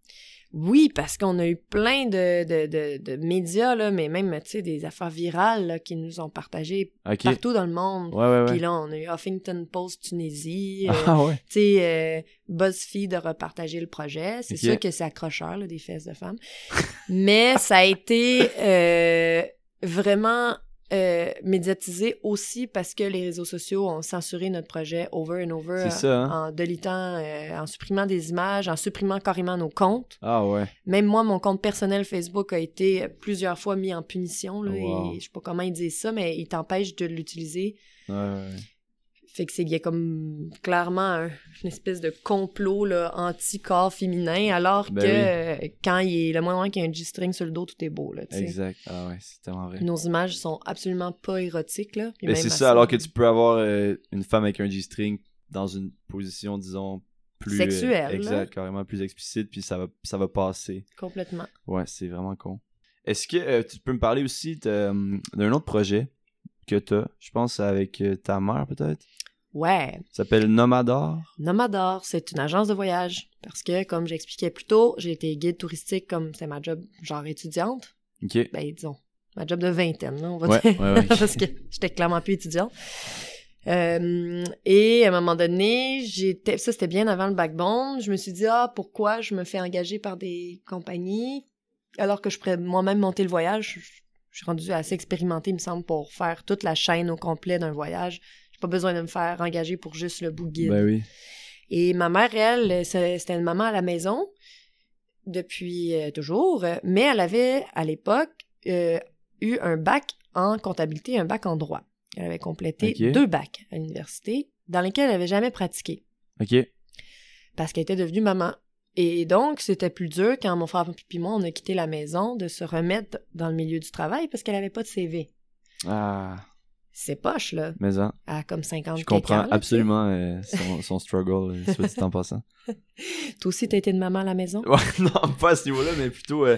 Oui, parce qu'on a eu plein de, de, de, de médias, là, mais même, tu sais, des affaires virales là, qui nous ont partagées OK. partout dans le monde. Ouais, ouais, Puis ouais. là, on a eu Huffington Post Tunisie, euh, Ah ouais. tu sais, euh, BuzzFeed a repartagé le projet. C'est sûr que c'est accrocheur, là, des fesses de femmes. Mais ça a été euh, vraiment euh, médiatisé aussi parce que les réseaux sociaux ont censuré notre projet over and over. Ça, hein? En delitant, euh, en supprimant des images, en supprimant carrément nos comptes. Ah ouais. Même moi, mon compte personnel Facebook a été plusieurs fois mis en punition. Là, Wow. et je sais pas comment ils disent ça, mais ils t'empêchent de l'utiliser. Ouais, ouais. Fait que c'est il y a comme clairement un- une espèce de complot là, anti-corps féminin, alors Ben que oui. euh, quand il est le moins loin qu'il y a un G-string sur le dos, tout est beau. Là. Exact. Ah ouais, c'est tellement vrai. Nos images sont absolument pas érotiques. Là, puis Mais c'est ça, alors que tu peux avoir euh, une femme avec un G-string dans une position, disons, plus... euh, Sexuelle, exact, carrément plus explicite, puis ça va, ça va passer. Complètement. Ouais, c'est vraiment con. Est-ce que euh, tu peux me parler aussi d'un autre projet? Que t'as, je pense avec euh, ta mère peut-être? Ouais. Ça s'appelle Nomador. Nomador, c'est une agence de voyage. Parce que, comme j'expliquais plus tôt, j'ai été guide touristique comme c'est ma job genre étudiante. Ok. Ben, disons, ma job de vingtaine, là, on va Ouais, dire. ouais, ouais. parce que j'étais clairement plus étudiante. Euh, et à un moment donné, j'étais, ça c'était bien avant le backbone. Je me suis dit ah pourquoi je me fais engager par des compagnies alors que je pourrais moi-même monter le voyage? Je, suis rendue assez expérimentée, il me semble, pour faire toute la chaîne au complet d'un voyage. J'ai pas besoin de me faire engager pour juste le bout de guide. Ben oui. Et ma mère, elle, c'était une maman à la maison depuis euh, toujours, mais elle avait à l'époque euh, eu un bac en comptabilité et un bac en droit. Elle avait complété deux bacs à l'université dans lesquels elle n'avait jamais pratiqué Ok. parce qu'elle était devenue maman. Et donc, c'était plus dur quand mon frère et moi, on a quitté la maison, de se remettre dans le milieu du travail parce qu'elle avait pas de CV. Ah, C'est poche, là. mais hein, À comme 50 je comprends quelques ans, là, absolument euh, son, son struggle, euh, soit dit en passant. Toi aussi, t'as été de maman à la maison? Ouais, non, pas à ce niveau-là, mais plutôt euh,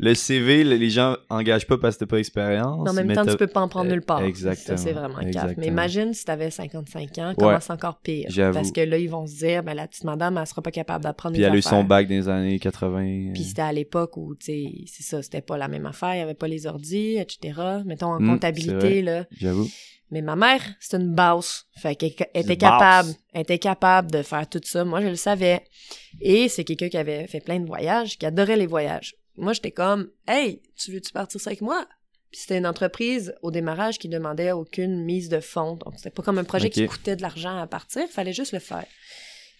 le CV, le- les gens engagent pas parce que t'as pas d'expérience. En même temps, tu peux pas en prendre euh, nulle part. exactement, Ça, c'est vraiment exactement. Mais imagine si t'avais 55 ans, comment c'est encore pire. Parce que là, ils vont se dire, ben, la petite madame, elle sera pas capable d'apprendre Puis elle a eu son bac dans les années 80. Puis euh, c'était à l'époque où, tu sais, c'est ça, c'était pas la même affaire, il y avait pas les ordis, etc. Mettons en Mm, c'est comptabilité, là. J'avoue. Mais ma mère, c'est une basse. Fait qu'elle elle était capable, elle était capable de faire tout ça. Moi, je le savais. Et c'est quelqu'un qui avait fait plein de voyages, qui adorait les voyages. Moi, j'étais comme, hey, tu veux-tu partir ça avec moi? Puis c'était une entreprise au démarrage qui demandait aucune mise de fonds. Donc, c'était pas comme un projet qui coûtait de l'argent à partir. Il fallait juste le faire.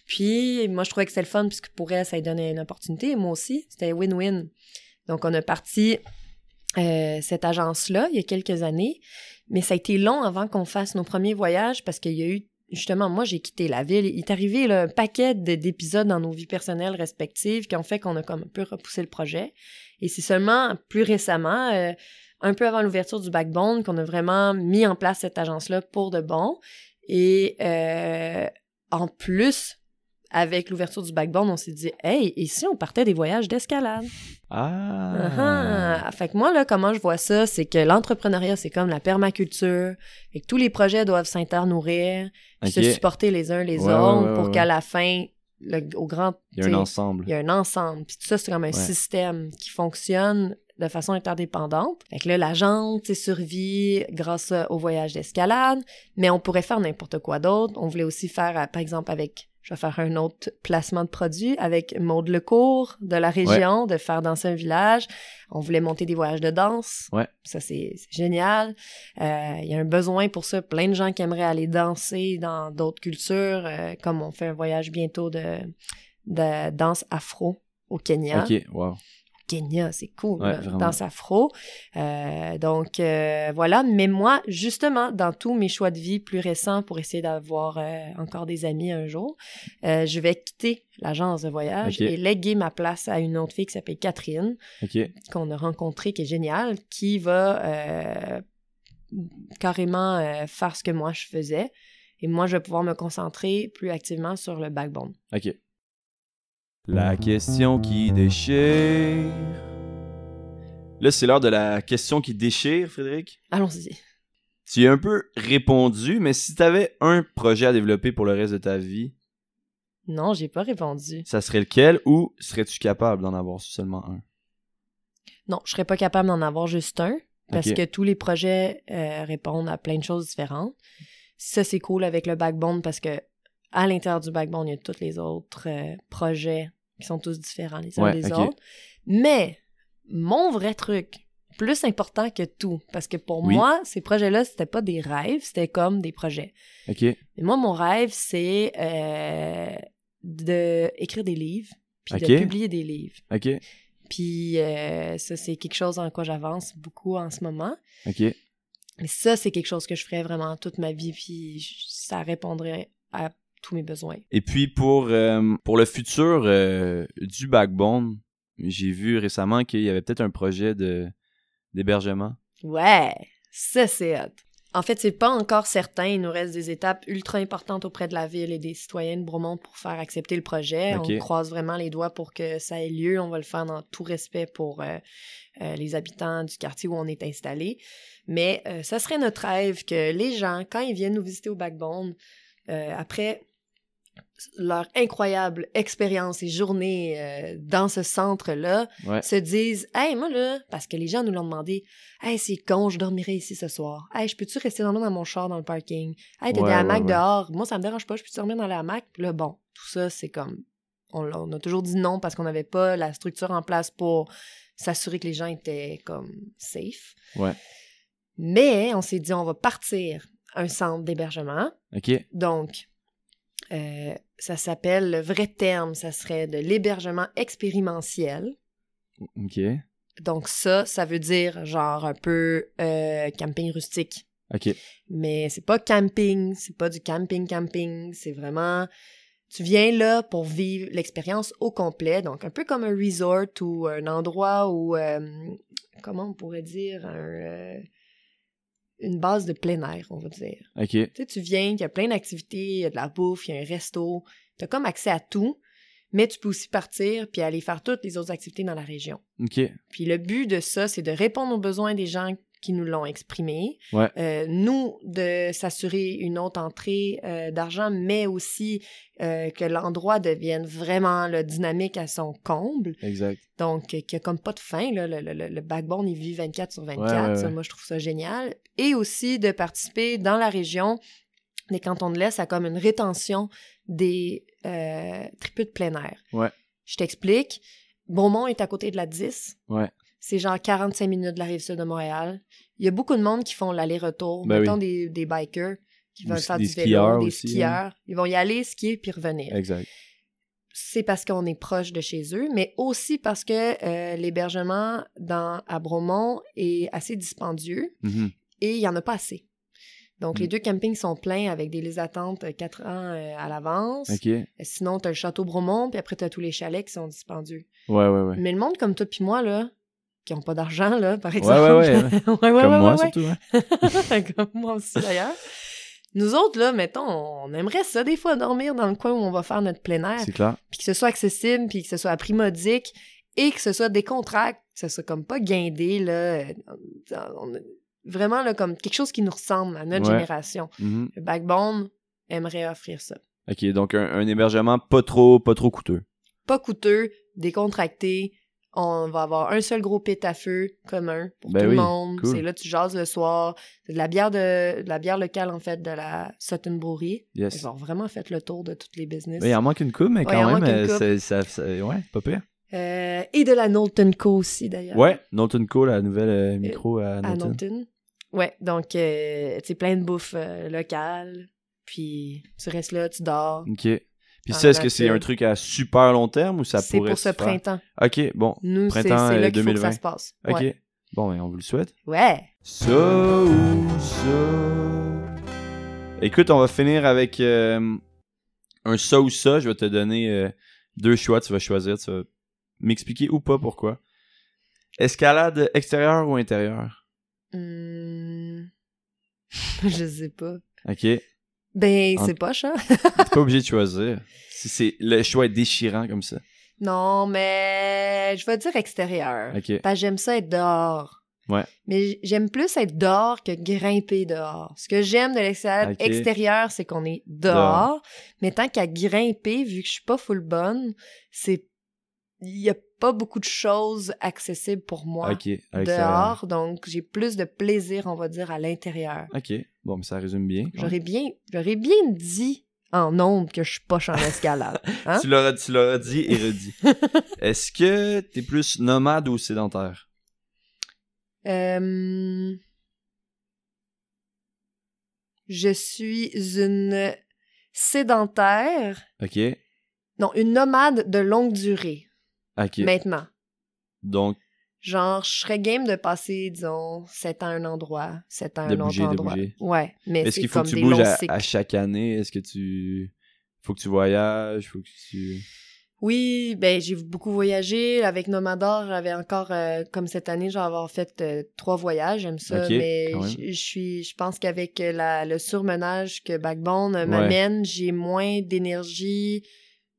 Puis, moi, je trouvais que c'était le fun puisque pour elle, ça lui donnait une opportunité. Et moi aussi, c'était win-win. Donc, on a parti euh, cette agence-là il y a quelques années. Mais ça a été long avant qu'on fasse nos premiers voyages parce qu'il y a eu, justement, moi, j'ai quitté la ville. Il est arrivé un paquet de- d'épisodes dans nos vies personnelles respectives qui ont fait qu'on a comme un peu repoussé le projet. Et c'est seulement plus récemment, euh, un peu avant l'ouverture du Backbone, qu'on a vraiment mis en place cette agence-là pour de bon. Et euh, en plus, avec l'ouverture du Backbone, on s'est dit, hey, et si on partait des voyages d'escalade? Ah. Fait que moi, là, comment je vois ça, c'est que l'entrepreneuriat, c'est comme la permaculture, et que tous les projets doivent s'internourrir, puis Ok. se supporter les uns les Ouais, autres ouais, ouais, pour qu'à la fin, le, au grand... Il y a un ensemble. il y a un ensemble. Puis tout ça, c'est comme un système qui fonctionne de façon interdépendante. Fait que là, la jante, survit grâce au voyage d'escalade, mais on pourrait faire n'importe quoi d'autre. On voulait aussi faire, euh, par exemple, avec... Je vais faire un autre placement de produit avec Maude Lecourt de la région, de faire danser un village. On voulait monter des voyages de danse. Ouais. Ça, c'est génial. Euh, Il y a un besoin pour ça. Plein de gens qui aimeraient aller danser dans d'autres cultures, euh, comme on fait un voyage bientôt de, de danse afro au Kenya. Ok, wow. Kenya, c'est cool, Ouais, là, vraiment. danse afro. Euh, donc, euh, voilà. Mais moi, justement, dans tous mes choix de vie plus récents pour essayer d'avoir euh, encore des amis un jour, je vais quitter l'agence de voyage et léguer ma place à une autre fille qui s'appelle Catherine, qu'on a rencontrée, qui est géniale, qui va carrément faire ce que moi je faisais. Et moi, je vais pouvoir me concentrer plus activement sur le backbone. Ok. La question qui déchire. Là, c'est l'heure de la question qui déchire, Frédéric. Allons-y. Tu y as un peu répondu, mais si tu avais un projet à développer pour le reste de ta vie, Non, j'ai pas répondu. ça serait lequel ou serais-tu capable d'en avoir seulement un? Non, je serais pas capable d'en avoir juste un parce que tous les projets euh, répondent à plein de choses différentes. Ça, c'est cool avec le backbone parce que à l'intérieur du backbone, il y a tous les autres euh, projets qui sont tous différents les uns Ouais, des autres. Mais mon vrai truc, plus important que tout, parce que pour Oui. moi, ces projets-là, c'était pas des rêves, c'était comme des projets. Ok. Mais moi, mon rêve, c'est euh, de écrire des livres, puis de publier des livres. Ok. Puis euh, ça, c'est quelque chose en quoi j'avance beaucoup en ce moment. Ok. Mais ça, c'est quelque chose que je ferais vraiment toute ma vie, puis ça répondrait à tous mes besoins. Et puis pour, euh, pour le futur euh, du Backbone, j'ai vu récemment qu'il y avait peut-être un projet de d'hébergement. Ouais, ça, c'est hot. En fait, c'est pas encore certain. Il nous reste des étapes ultra importantes auprès de la ville et des citoyens de Bromont pour faire accepter le projet. On croise vraiment les doigts pour que ça ait lieu. On va le faire dans tout respect pour euh, euh, les habitants du quartier où on est installé. Mais euh, ça serait notre rêve que les gens, quand ils viennent nous visiter au Backbone, après leur incroyable expérience et journée euh, dans ce centre-là, Ouais. se disent Hey, moi là, parce que les gens nous l'ont demandé, Hey, c'est con, je dormirai ici ce soir. Hey, je peux-tu rester dormir dans mon char dans le parking? Hey, t'as Ouais, des hamacs ouais. dehors. Moi, ça me dérange pas, je peux dormir dans les hamacs. Là, bon, tout ça, c'est comme. On, on a toujours dit non parce qu'on n'avait pas la structure en place pour s'assurer que les gens étaient comme safe. Ouais. Mais on s'est dit, on va partir un centre d'hébergement. Ok. Donc, euh, ça s'appelle, le vrai terme, ça serait de l'hébergement expérimentiel. Ok. Donc ça, ça veut dire genre un peu euh, camping rustique. Ok. Mais c'est pas camping, c'est pas du camping camping, c'est vraiment Tu viens là pour vivre l'expérience au complet, donc un peu comme un resort ou un endroit où, euh, comment on pourrait dire, un, une base de plein air, on va dire. OK. Tu sais, tu viens, il y a plein d'activités, il y a de la bouffe, il y a un resto, tu as comme accès à tout, mais tu peux aussi partir puis aller faire toutes les autres activités dans la région. OK. Puis le but de ça, c'est de répondre aux besoins des gens qui nous l'ont exprimé. Ouais. Euh, nous, de s'assurer une autre entrée euh, d'argent, mais aussi euh, que l'endroit devienne vraiment dynamique à son comble. Exact. Donc, qu'il n'y a comme pas de fin. Là, le, le- le- le backbone, il vit 24 sur 24. Ouais, ouais, Ça, ouais. moi, je trouve ça génial. Et aussi de participer dans la région des cantons de l'Est à comme une rétention des tripes de plein air. Ouais. Je t'explique. Beaumont est à côté de la 10. Ouais. C'est genre 45 minutes de la rive sud de Montréal. Il y a beaucoup de monde qui font l'aller-retour. Ben oui. des, des bikers qui veulent faire des du vélo, skieurs des aussi, hein. skieurs. Ils vont y aller skier puis revenir. Exact. C'est parce qu'on est proche de chez eux, mais aussi parce que euh, l'hébergement à Bromont est assez dispendieux Mhm. et il y en a pas assez. Donc, les Mm. deux campings sont pleins avec des listes d'attente euh, quatre ans euh, à l'avance. OK. Ouais, Sinon, tu as le château Bromont, puis après, tu as tous les chalets qui sont dispendieux. ouais, ouais. Mais le monde comme toi puis moi, là, qui n'ont pas d'argent, là, par exemple. ouais, ouais. ouais, ouais, Comme moi, surtout. Hein? comme moi aussi, d'ailleurs. Nous autres, là, mettons, on aimerait ça, des fois, dormir dans le coin où on va faire notre plein air, C'est clair. puis que ce soit accessible, puis que ce soit à prix modique, et que ce soit décontracté, que ce soit comme pas guindé, là. euh, on- vraiment, là, comme quelque chose qui nous ressemble à notre Ouais. génération. Mhm. Le Backbone aimerait offrir ça. OK, donc un, un hébergement pas trop, pas trop coûteux. Pas coûteux, décontracté. On va avoir un seul gros pit à feu commun pour Ben tout oui, le monde. cool. C'est là, tu jases le soir. C'est de la bière de, de la bière locale, en fait, de la Sutton Brewery. Yes. Ils ont vraiment fait le tour de toutes les business. Ben, il en manque une coupe, mais Ouais, quand même, euh, c'est- ça, ça- ouais, pas pire. Euh, et de la Knowlton Co. aussi, d'ailleurs. Ouais, Norton Co, la nouvelle euh, micro à. Knowlton. Ouais, donc, euh, sais, plein de bouffe euh, locale. Puis, tu restes là, tu dors. OK. Puis Dans ça, est-ce que c'est un truc à super long terme ou ça C'est pourrait pour ce faire? printemps. OK, bon. Nous, c'est c'est Printemps, euh, là qu'il faut que 2020. ça se passe. OK. Ouais. Bon, ben, on vous le souhaite. ouais. Ça ou ça? Écoute, on va finir avec euh, un ça ou ça. Je vais te donner euh, deux choix. Tu vas choisir. Tu vas m'expliquer ou pas pourquoi. Escalade extérieure ou intérieure? Hmm. je sais pas. OK. T'es Ben, En- c'est pas ça. pas obligé de choisir. Si c'est le choix est déchirant comme ça. Non, mais je vais dire extérieur. OK. Parce que j'aime ça être dehors. Ouais. Mais j'aime plus être dehors que grimper dehors. Ce que j'aime de l'extérieur, extérieur, c'est qu'on est dehors. Dehors. Mais tant qu'à grimper, vu que je suis pas full bonne, c'est il y a pas beaucoup de choses accessibles pour moi dehors. Donc j'ai plus de plaisir, on va dire, à l'intérieur. OK. Bon, mais ça résume bien. J'aurais bien, j'aurais bien dit en nombre que je suis poche en escalade. Hein? Tu l'auras, tu l'auras dit et redit. Est-ce que t'es plus nomade ou sédentaire? Euh, Je suis une sédentaire, OK. non, une nomade de longue durée, OK. maintenant. Donc, Genre, je serais game de passer, disons, 7 ans à un endroit, 7 ans à De un autre bouger, de endroit. bouger. Ouais, mais est-ce qu'il faut comme que tu bouges à, chaque année? Est-ce que tu... Faut que tu voyages? Faut que tu... Oui, ben j'ai beaucoup voyagé. Avec Nomador, j'avais encore, euh, comme cette année, j'en avoir fait euh, trois voyages. J'aime ça. Mais je suis, je pense qu'avec euh, la, le surmenage que Backbone Ouais. m'amène, j'ai moins d'énergie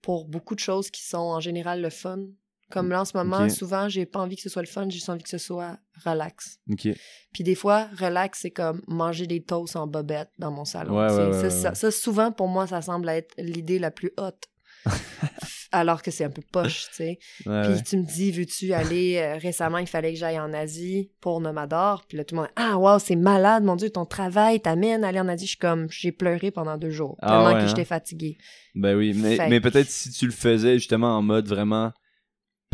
pour beaucoup de choses qui sont en général le fun. Comme là, en ce moment, souvent, j'ai pas envie que ce soit le fun, j'ai juste envie que ce soit relax. Puis des fois, relax, c'est comme manger des toasts en bobette dans mon salon. Ouais, tu sais. ouais, ouais, ça, souvent, pour moi, ça semble être l'idée la plus haute. Alors que c'est un peu poche, tu sais. Puis tu me dis, veux-tu aller euh, récemment, il fallait que j'aille en Asie pour Nomador. Puis là, tout le monde, ah, wow, c'est malade, mon Dieu, ton travail t'amène à aller en Asie. Je suis comme, j'ai pleuré pendant deux jours, Ah tellement que hein? j'étais fatiguée. Ben oui, mais, Fait- mais peut-être si tu le faisais justement en mode vraiment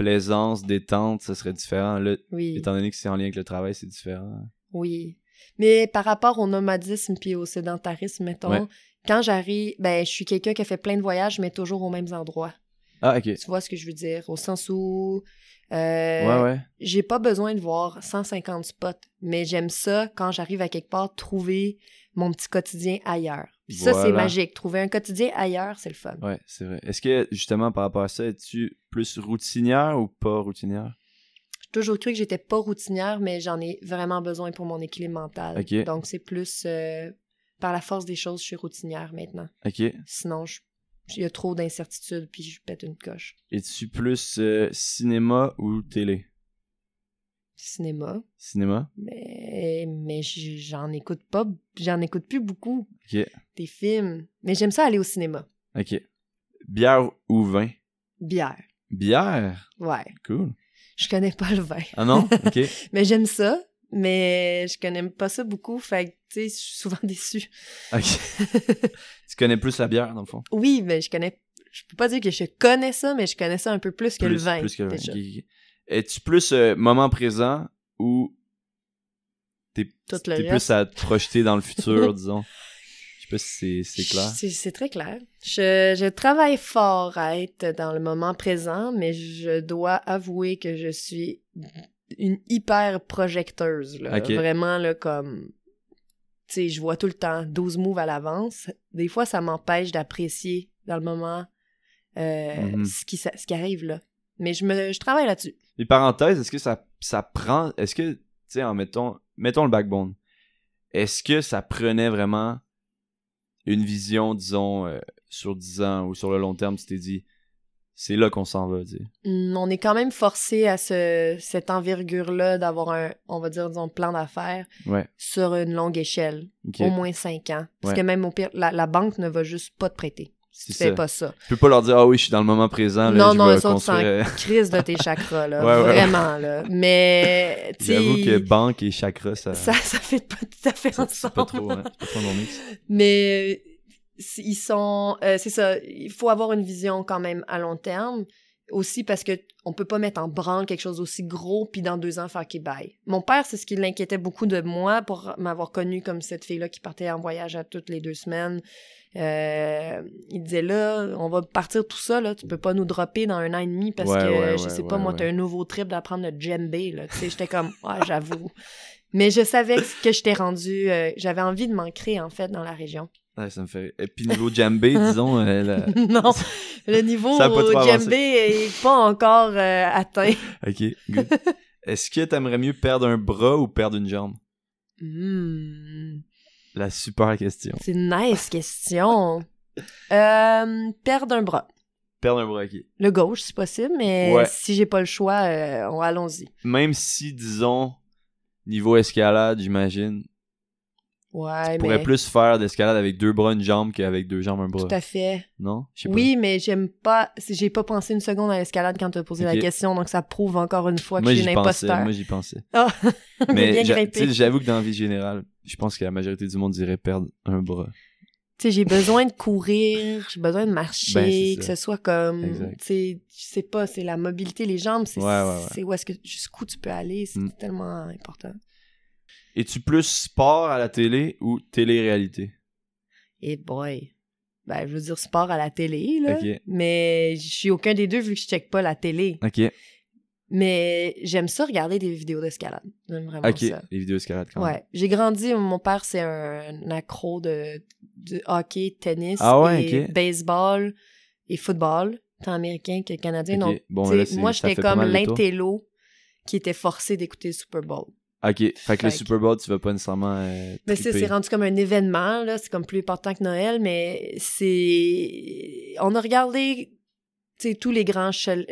plaisance, détente, ça serait différent. Là, Oui, étant donné que c'est en lien avec le travail, c'est différent. oui. Mais par rapport au nomadisme puis au sédentarisme, mettons, Ouais. quand j'arrive, ben, je suis quelqu'un qui a fait plein de voyages, mais toujours aux mêmes endroits. Ah, ok. Tu vois ce que je veux dire? Au sens où euh, ouais, ouais. j'ai pas besoin de voir 150 spots, mais j'aime ça quand j'arrive à quelque part trouver mon petit quotidien ailleurs. Puis ça, c'est magique. Trouver un quotidien ailleurs, c'est le fun. Ouais, c'est vrai. Est-ce que, justement, par rapport à ça, es-tu plus routinière ou pas routinière? J'ai toujours cru que j'étais pas routinière, mais j'en ai vraiment besoin pour mon équilibre mental. Donc, c'est plus euh, par la force des choses, je suis routinière maintenant. Ok. Sinon, je- il y a trop d'incertitudes, puis je pète une coche. Es-tu plus euh, cinéma ou télé? Cinéma, Cinéma? mais, mais j'en écoute pas, j'en écoute plus beaucoup Ok. des films. Mais j'aime ça aller au cinéma. Ok. Bière ou vin? Bière, Bière? ouais. Cool. Je connais pas le vin. Ah non? Ok. Mais j'aime ça, mais je connais pas ça beaucoup, fait que, tu sais, je suis souvent déçue. ok. tu connais plus la bière, dans le fond? Oui, mais je connais. Je peux pas dire que je connais ça, mais je connais ça un peu plus que le vin. Plus que le vin. Es-tu plus euh, moment présent ou t'es plus à te projeter dans le futur, disons? Je sais pas si c'est c'est clair. C'est très clair. Je, je travaille fort à être dans le moment présent, mais je dois avouer que je suis une hyper projecteuse. Là. Vraiment, là, comme. Sais, je vois tout le temps 12 moves à l'avance. Des fois, ça m'empêche d'apprécier dans le moment euh, Mhm. ce, qui, sa- ce qui arrive là. Mais je, me, je travaille là-dessus. Les parenthèses, est-ce que ça, ça prend. Est-ce que, tu sais, en mettons, mettons le backbone. Est-ce que ça prenait vraiment une vision, disons, euh, sur 10 ans ou sur le long terme, tu t'es dit, c'est là qu'on s'en va, tu sais. Hum, on est quand même forcé à ce, cette envergure-là d'avoir un, on va dire, disons, plan d'affaires Ouais. sur une longue échelle. Au moins 5 ans. Parce Ouais. que même au pire, la, la banque ne va juste pas te prêter. Tu fais ça. pas ça. Tu peux pas leur dire, ah oui, je suis dans le moment présent, là, non, je non, vais construire, euh, s'en crise de tes chakras, là. Ouais, vraiment, là. Mais, tu J'avoue que banque et chakra, ça. ça, ça fait pas tout à fait ensemble. c'est pas trop, hein, pas trop mon mix. Mais ils sont euh, c'est ça, il faut avoir une vision quand même à long terme aussi parce que on peut pas mettre en branle quelque chose aussi gros puis dans deux ans faire qu'il bye. Mon père, c'est ce qui l'inquiétait beaucoup de moi pour m'avoir connue comme cette fille-là qui partait en voyage à toutes les deux semaines. Euh, il disait là, on va partir tout ça là, tu peux pas nous dropper dans un an et demi parce Ouais, que ouais, je ouais, sais pas moi t'as un nouveau trip d'apprendre le djembé là, tu sais j'étais comme ah j'avoue. Mais je savais que j'étais rendue euh, j'avais envie de m'ancrer en fait dans la région. Ouais, ça me fait. Et puis niveau djembé, disons, euh, la- non, le niveau djembé est pas encore euh, atteint. Ok, good. Est-ce que t'aimerais mieux perdre un bras ou perdre une jambe? Hmm, La super question. c'est une nice question. Euh, perdre un bras. Perdre un bras, ok. Le gauche, si possible, mais Ouais. si j'ai pas le choix, euh, on- allons-y. Même si, disons, niveau escalade, j'imagine, Ouais, tu pourrais mais plus faire d'escalade avec deux bras, une jambe qu'avec deux jambes, un bras. tout à fait. Non? Je sais pas. Oui, mais j'aime pas. J'ai pas pensé une seconde à l'escalade quand t'as posé la question, donc ça prouve encore une fois que Moi, je suis une pensais. imposteur. Moi, j'y pensais. Ah, Mais j'avoue que dans la vie générale, je pense que la majorité du monde dirait perdre un bras. Tu sais, j'ai besoin de courir, j'ai besoin de marcher, Ben, que ce soit comme, tu sais, je sais pas, c'est la mobilité, les jambes, c'est Ouais, ouais, ouais. c'est où est-ce que, jusqu'où tu peux aller, c'est Mm. tellement important. Es-tu plus sport à la télé ou télé-réalité? Et boy, ben, je veux dire sport à la télé, là, mais je suis aucun des deux vu que je check pas la télé. Ok. Mais j'aime ça regarder des vidéos d'escalade, j'aime vraiment ça. Les vidéos escalade quand même. Ouais, j'ai grandi, mon père c'est un, accro de, de hockey, tennis, Ah ouais, et baseball et football, tant américain que canadien. Donc, Bon, là, moi j'étais comme l'intello qui était forcé d'écouter le Super Bowl. Ok. Fait que Fait le que- Super Bowl, tu vas pas nécessairement. Euh, Mais c'est rendu comme un événement, là, c'est comme plus important que Noël, mais c'est... On a regardé, tu sais, tous les grands chelem,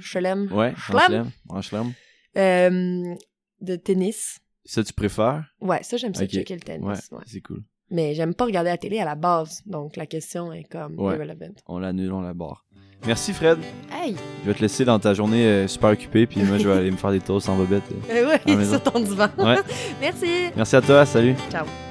chelem, Ouais, Chelem? euh, de tennis. Ça, tu préfères? Ouais, ça, j'aime ça Ok. checker le tennis. Ouais, ouais. c'est cool. Mais j'aime pas regarder la télé à la base, donc la question est comme Ouais. irrelevant. On l'annule, on la barre. Merci, Fred. Hey! Je vais te laisser dans ta journée euh, super occupée, puis moi, je vais aller me faire des tours sans bobette. euh. Eh maison. sur ton divan. Ouais. Merci! Merci à toi, salut. Ciao!